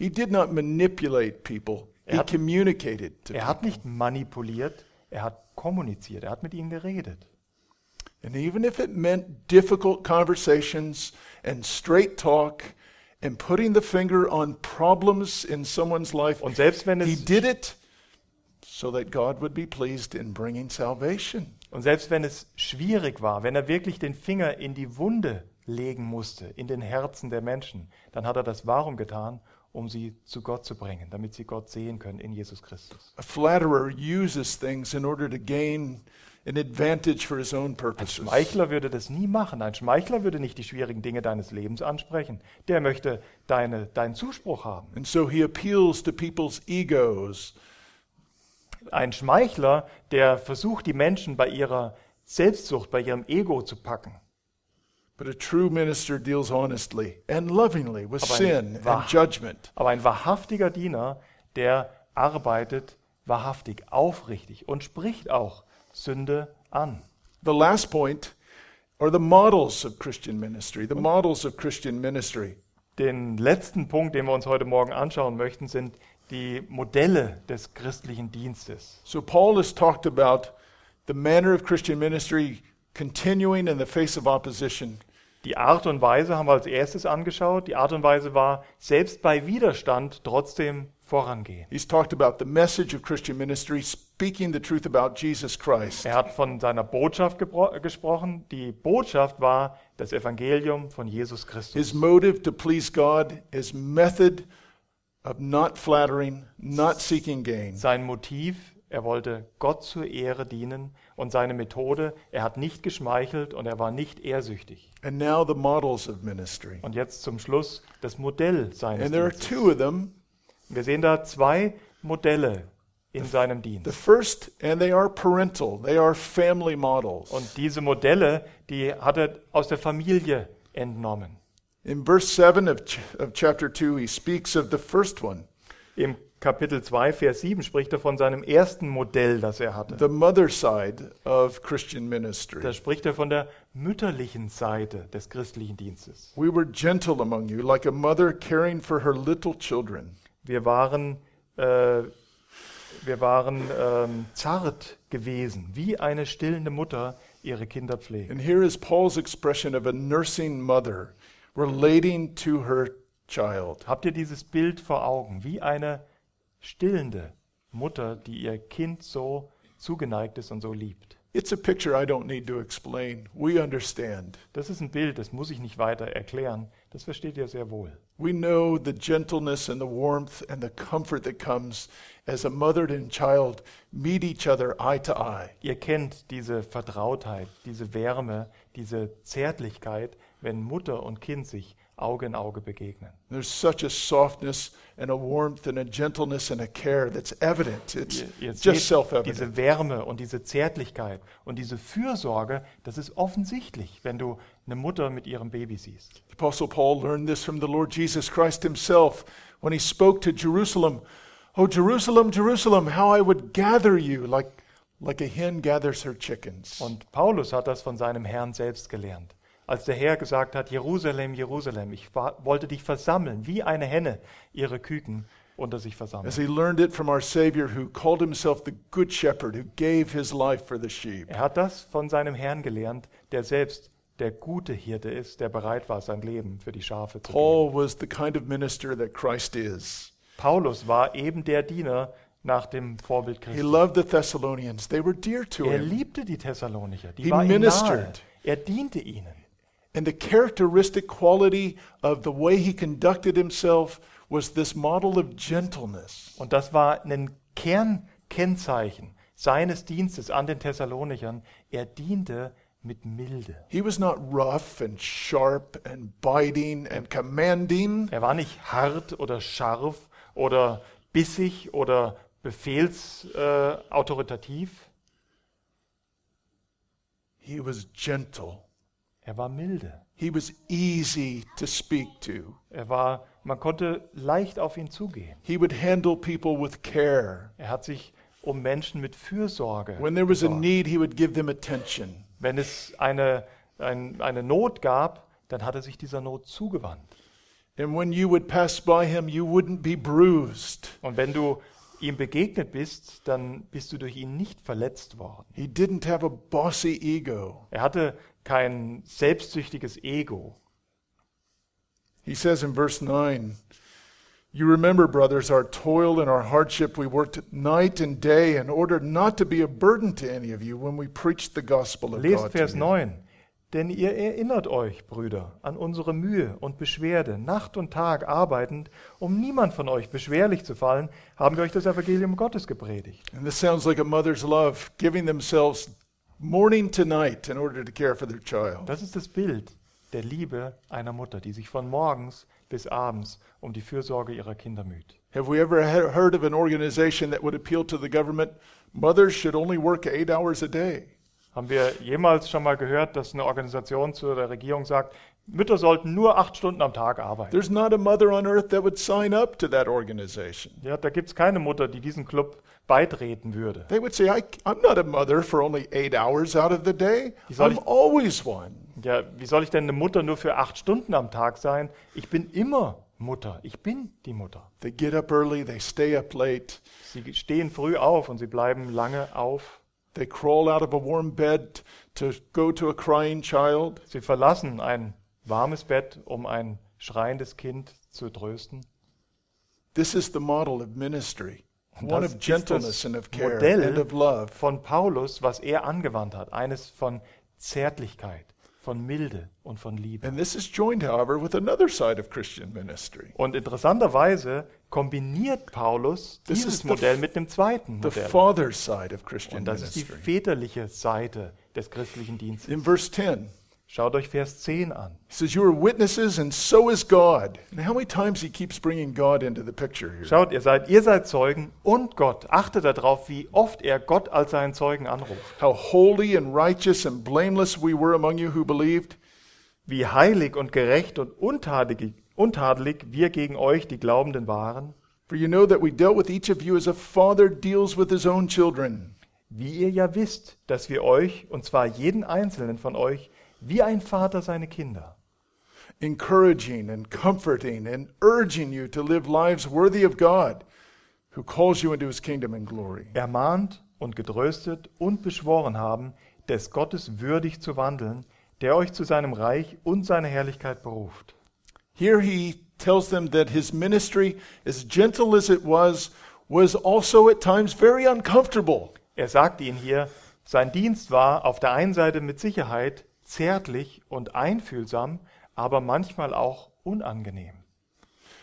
He did not manipulate people. He Er hat- communicated to Er hat people. nicht manipuliert, er hat kommuniziert, er hat mit ihnen geredet. And even if it meant difficult conversations and straight talk and putting the finger on problems in someone's life, Und selbst wenn he es did it so that God would be pleased in bringing salvation. Und selbst wenn es schwierig war, wenn er wirklich den Finger in die Wunde legen musste, in den Herzen der Menschen, dann hat er das warum getan? Um sie zu Gott zu bringen, damit sie Gott sehen können in Jesus Christus. A flatterer uses things in order to gain an advantage for his own Ein purposes. Schmeichler würde das nie machen. Ein Schmeichler würde nicht die schwierigen Dinge deines Lebens ansprechen. Der möchte deine, deinen Zuspruch haben. And so he appeals to people's egos Ein Schmeichler, der versucht, die Menschen bei ihrer Selbstsucht, bei ihrem Ego zu packen. But a true minister deals honestly and lovingly with Aber ein sin and judgment. Aber ein wahrhaftiger Diener, der arbeitet wahrhaftig, aufrichtig und spricht auch Sünde an. The last point are the models of Christian ministry, the models of Christian ministry. Den letzten Punkt, den wir uns heute Morgen anschauen möchten, sind die Modelle des christlichen Dienstes. So Paul has talked about the manner of Christian ministry continuing in the face of opposition. Die Art und Weise haben wir als erstes angeschaut. Die Art und Weise war, selbst bei Widerstand trotzdem vorangehen. He's talked about the message of Christian ministry, speaking the truth about Jesus Christ. Er hat von seiner Botschaft gesprochen. Die Botschaft war das Evangelium von Jesus Christus. His motive to please God, his method of not flattering, not seeking gain. Sein Motiv, Er wollte Gott zur Ehre dienen und seine Methode, er hat nicht geschmeichelt und er war nicht ehrsüchtig. And now the models of ministry. Und jetzt zum Schluss das Modell seines And there are Dienstes. two of them. Wir sehen da zwei Modelle in seinem The Dienst. first, and they are parental, they are family models. Und diese Modelle, die hat er aus der Familie entnommen. In verse 7 of, ch- of chapter 2, he speaks of the first one, Im Kapitel 2, Vers 7 spricht er von seinem ersten Modell, das er hatte. the mother side of Christian ministry. Da spricht er von der mütterlichen Seite des christlichen Dienstes. We were gentle among you, like a mother caring for her little children. Wir waren, äh, wir waren ähm, zart gewesen, wie eine stillende Mutter ihre Kinder pflegt. And here is Paul's expression of a nursing mother relating to her child. Habt ihr dieses Bild vor Augen, wie eine stillende Mutter, die ihr Kind so zugeneigt ist und so liebt? It's a picture I don't need to explain. We understand. Das ist ein Bild, das muss ich nicht weiter erklären. Das versteht ihr sehr wohl. We know the gentleness and the warmth and the comfort that comes as a mother and child meet each other eye to eye. Ihr kennt diese Vertrautheit, diese Wärme, diese Zärtlichkeit, wenn Mutter und Kind sich Auge in Auge begegnen. There's such a softness and a warmth and a gentleness and a care that's evident. It's Ihr, just seht self evident. diese Wärme und diese Zärtlichkeit und diese Fürsorge, das ist offensichtlich, wenn du eine Mutter mit ihrem Baby siehst. The Apostle Paul learned this from the Lord Jesus Christ himself when he spoke to Jerusalem. Oh, Jerusalem, Jerusalem, how I would gather you like, like a hen gathers her chickens. Und Paulus hat das von seinem Herrn selbst gelernt. Als der Herr gesagt hat, Jerusalem, Jerusalem, ich wa- wollte dich versammeln, wie eine Henne ihre Küken unter sich As versammelt. he learned it from our Savior, who called himself the Good Shepherd, who gave his life for the sheep. Er hat das von seinem Herrn gelernt, der selbst der gute Hirte ist, der bereit war, sein Leben für die Schafe zu geben. Paul was the kind of minister that Christ is. Paulus war eben der Diener nach dem Vorbild He Christi. loved the Thessalonians. They were dear to Er him. liebte die Thessalonicher, die He war ihm nahe. Er diente ihnen. And the characteristic quality of the way he conducted himself was this model of gentleness. Und das war ein Kernkennzeichen seines Dienstes an den Thessalonichern. Er diente mit Milde. He was not rough and sharp and biting and commanding. Er war nicht hart oder scharf oder bissig oder befehlsautoritativ. Äh. He was gentle. Er war milde. He was easy to speak to. Er war, man konnte leicht auf ihn zugehen. He would handle people with care. Er hat sich um Menschen mit Fürsorge. When there was a gesorgt. need, he would give them attention. Wenn es eine, ein, eine Not gab, dann hat er sich dieser Not zugewandt. And when you would pass by him, you wouldn't be bruised. Und wenn du ihm begegnet bist, dann bist du durch ihn nicht verletzt worden. He didn't have a bossy ego. Er hatte kein selbstsüchtiges Ego. He says in verse 9, You remember, brothers, our toil and our hardship. We worked night and day in order not to be a burden to any of you when we preached the gospel of Lest God. Vers To you. 9. Denn ihr erinnert euch, Brüder, an unsere Mühe und Beschwerde, Nacht und Tag arbeitend, um niemand von euch beschwerlich zu fallen, haben wir euch das Evangelium Gottes gepredigt. And this sounds like a mother's love, giving themselves morning to night in order to care for their child. Das ist das Bild der Liebe einer Mutter, die sich von morgens bis abends um die Fürsorge ihrer Kinder müht. Have we ever he- heard of an organization that would appeal to the government? Mothers should only work eight hours a day. Haben wir jemals schon mal gehört, dass eine Organisation zu der Regierung sagt, Mütter sollten nur acht Stunden am Tag arbeiten? There's not a mother on earth that would sign up to that organization. Ja, da gibt es keine Mutter, die diesem Club beitreten würde. They would say, I, I'm not a mother for only eight hours out of the day. soll I'm ich- always one. Ja, wie soll ich denn eine Mutter nur für acht Stunden am Tag sein? Ich bin immer Mutter. Ich bin die Mutter. They get up early, they stay up late, Sie stehen früh auf und sie bleiben lange auf. they crawl out of a warm bed to go to a crying child. Sie verlassen ein warmes Bett, um ein schreiendes Kind zu trösten. This is the model of ministry one das of ist gentleness das and of care Modell and of love. von Paulus, was er angewandt hat. Eines von Zärtlichkeit, von Milde und von Liebe. And this is joined, however, with another side of Christian ministry. Und interessanterweise kombiniert Paulus This dieses Modell mit dem zweiten The Modell. father's side of Christian Und das ist die väterliche Seite des christlichen Dienstes. In verse 10, Schaut euch Vers 10 an. he says, You are witnesses, and so is God. And how many times he keeps bringing God into the picture here? Schaut, ihr seid, ihr seid Zeugen und Gott. Achtet darauf, wie oft er Gott als seinen Zeugen anruft. How holy and righteous and blameless we were among you who believed. Wie heilig und gerecht und untadelig, untadelig wir gegen euch, die Glaubenden, waren. For you know that we dealt with each of you as a father deals with his own children. Wie ihr ja wisst, dass wir euch, und zwar jeden einzelnen von euch, wie ein Vater seine Kinder, encouraging and comforting and urging you to live lives worthy of God, who calls you into his kingdom and glory. ermahnt und getröstet und beschworen haben, des Gottes würdig zu wandeln, der euch zu seinem Reich und seiner Herrlichkeit beruft. Here he tells them that his ministry, as gentle as it was, was also at times very uncomfortable. Er sagt ihnen hier, sein Dienst war auf der einen Seite mit Sicherheit zärtlich und einfühlsam, aber manchmal auch unangenehm.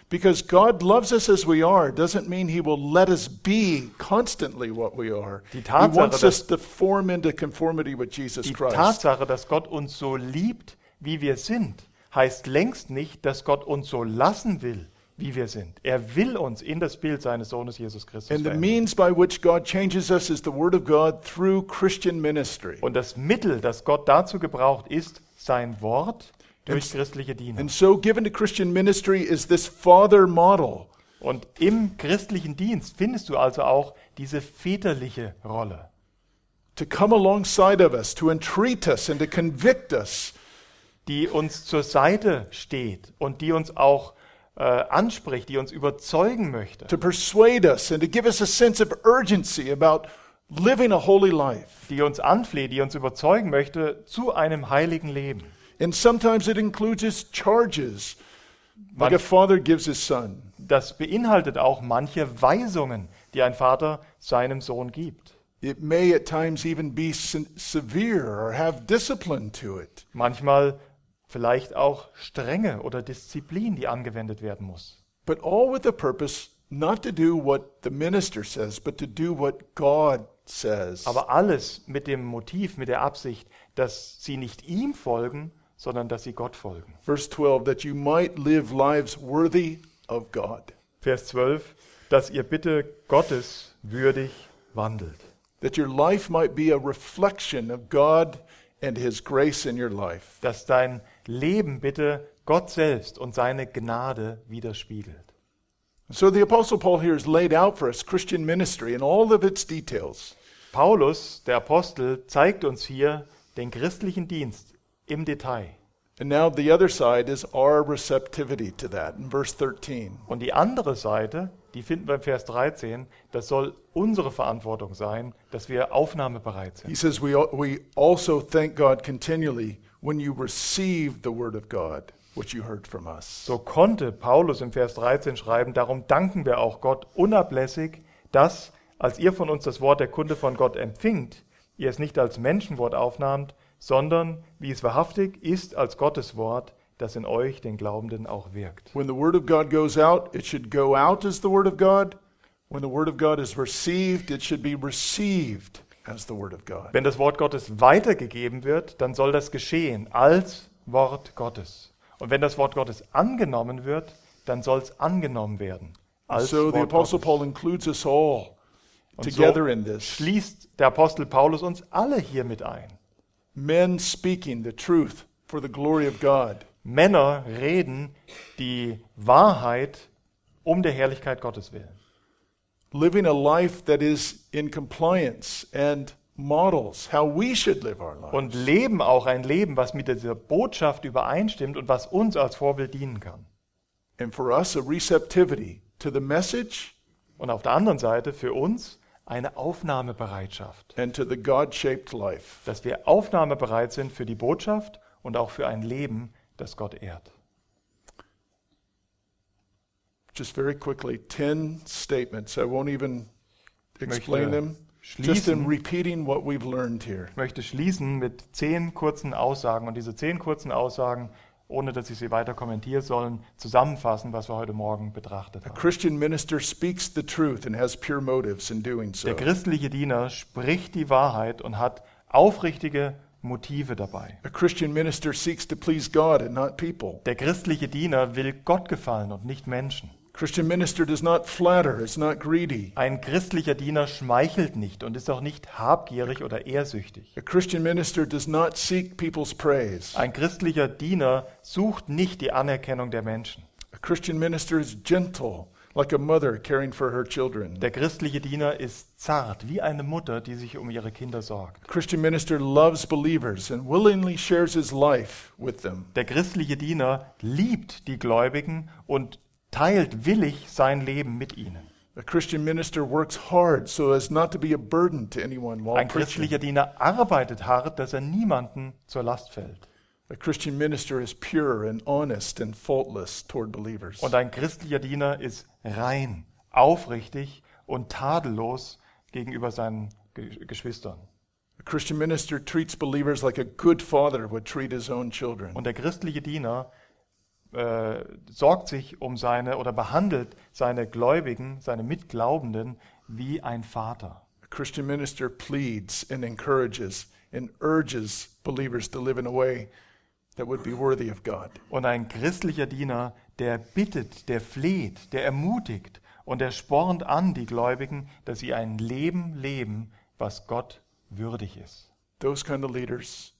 Because God loves us as we are doesn't mean he will let us be constantly what we are. Die He Tatsache, wants dass- us to form into conformity with Jesus Die Christ. Tatsache, dass Gott uns so liebt, wie wir sind, heißt längst nicht, dass Gott uns so lassen will, wie wir sind. Er will uns in das Bild seines Sohnes Jesus Christus And the verändern. means by which God changes us is the Word of God through Christian ministry. Und das Mittel, das Gott dazu gebraucht, ist sein Wort durch And- christliche Diener. And so, given to Christian ministry is this father model. Und im christlichen Dienst findest du also auch diese väterliche Rolle. to come alongside of us, to entreat us, and to convict us, die uns zur Seite steht und die uns auch äh, anspricht, die uns überzeugen möchte, to persuade us, and to give us a sense of urgency about living a holy life. die uns anfleht, die uns überzeugen möchte zu einem heiligen Leben. And sometimes it includes his charges, like Man- a father gives his son. Das beinhaltet auch manche Weisungen, die ein Vater seinem Sohn gibt. It may at times even be se- severe or have discipline to it. Manchmal vielleicht auch Strenge oder Disziplin, die angewendet werden muss. But all with the purpose not to do what the minister says, but to do what God says. Aber alles mit dem Motiv, mit der Absicht, dass sie nicht ihm folgen, sondern dass sie Gott folgen. Verse 12, that you might live lives worthy of God. Vers 12, dass ihr bitte Gottes würdig wandelt. that your life might be a reflection of God and His grace in your life. Dass dein Leben bitte Gott selbst und seine Gnade widerspiegelt. So the Apostle Paul here has laid out for us Christian ministry in all of its details. Paulus, der Apostel, zeigt uns hier den christlichen Dienst im Detail. And now the other side is our receptivity to that in verse 13. Und die andere Seite, die finden wir im Vers 13, das soll unsere Verantwortung sein, dass wir aufnahmebereit He sind. says, we, we also thank God continually when you receive the word of God, which you heard from us. So konnte Paulus im Vers 13 schreiben, darum danken wir auch Gott unablässig, dass, als ihr von uns das Wort der Kunde von Gott empfingt, ihr es nicht als Menschenwort aufnahmt, sondern, wie es wahrhaftig ist, als Gottes Wort, das in euch, den Glaubenden, auch wirkt. When the word of God goes out, it should go out as the word of God. When the word of God is received, it should be received as the word of God. Wenn das Wort Gottes weitergegeben wird, dann soll das geschehen als Wort Gottes. Und wenn das Wort Gottes angenommen wird, dann soll es angenommen werden. Als So the Wort Apostle Gottes. Paul includes us all Und together so in this. schließt der Apostel Paulus uns alle hier mit ein. Men speaking the truth for the glory of God. Männer reden die Wahrheit um der Herrlichkeit Gottes willen. Living a life that is in compliance and models how we should live our lives. Und leben auch ein Leben, was mit dieser Botschaft übereinstimmt und was uns als Vorbild dienen kann. And for us, a receptivity to the message Und auf der anderen Seite für uns eine Aufnahmebereitschaft. and to the God shaped life. dass wir aufnahmebereit sind für die Botschaft und auch für ein Leben, das Gott ehrt. Just very quickly, 10 statements. I won't even explain them. Just in repeating what we've learned here. Ich möchte schließen mit zehn kurzen Aussagen und diese zehn kurzen Aussagen ohne dass ich sie weiter kommentieren sollen, zusammenfassen, was wir heute Morgen betrachtet A haben. Christian minister speaks the truth and has pure motives in doing so. Der christliche Diener spricht die Wahrheit und hat aufrichtige Motive dabei. A Christian minister seeks to please God and not people. Der christliche Diener will Gott gefallen und nicht Menschen. Christian minister does not flatter, is not greedy. Ein christlicher Diener schmeichelt nicht und ist auch nicht habgierig oder ehrsüchtig. A Christian minister does not seek people's praise. Ein christlicher Diener sucht nicht die Anerkennung der Menschen. A Christian minister is gentle, like a mother caring for her children. Der christliche Diener ist zart, wie eine Mutter, die sich um ihre Kinder sorgt. A Christian minister loves believers and willingly shares his life with them. Der christliche Diener liebt die Gläubigen und teilt willig sein Leben mit ihnen. A Christian minister works hard so as not to be a burden to anyone while Ein preaching. christlicher Diener arbeitet hart, dass er niemanden zur Last fällt. A Christian minister is pure and honest and faultless toward believers. Und ein christlicher Diener ist rein, aufrichtig und tadellos gegenüber seinen Ge- Geschwistern. A Christian minister treats believers like a good father would treat his own children. Und der christliche Diener äh, sorgt sich um seine oder behandelt seine Gläubigen, seine Mitglaubenden wie ein Vater. A Christian minister pleads and encourages and urges believers to live in a way that would be worthy of God. Und ein christlicher Diener, der bittet, der fleht, der ermutigt und der spornt an die Gläubigen, dass sie ein Leben leben, was Gott würdig ist. Those kind of leaders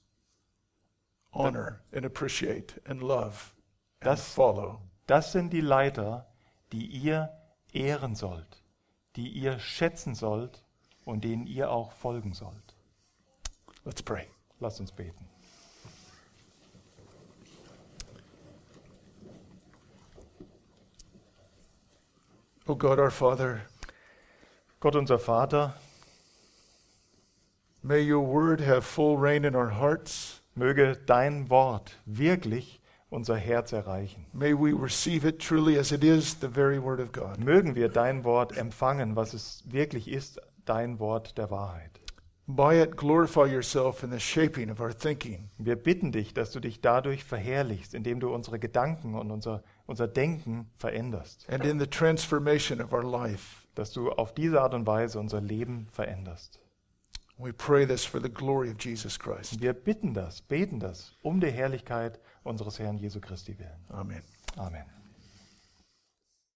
honor and appreciate and love Das- follow. Das sind die Leiter, die ihr ehren sollt, die ihr schätzen sollt und denen ihr auch folgen sollt. Let's pray. Lasst uns beten. Oh God, our Father, Gott unser Vater, may your word have full reign in our hearts. möge dein Wort wirklich unser Herz erreichen. May we receive it truly as it is the very word of God. Mögen wir dein Wort empfangen, was es wirklich ist, dein Wort der Wahrheit. By it, glorify yourself in the shaping of our thinking. Wir bitten dich, dass du dich dadurch verherrlichst, indem du unsere Gedanken und unser, unser Denken veränderst, and in the transformation of our life. dass du auf diese Art und Weise unser Leben veränderst. We pray this for the glory of Jesus Christ. Wir bitten das, beten das um der Herrlichkeit unseres Herrn Jesu Christi willen. Amen. Amen.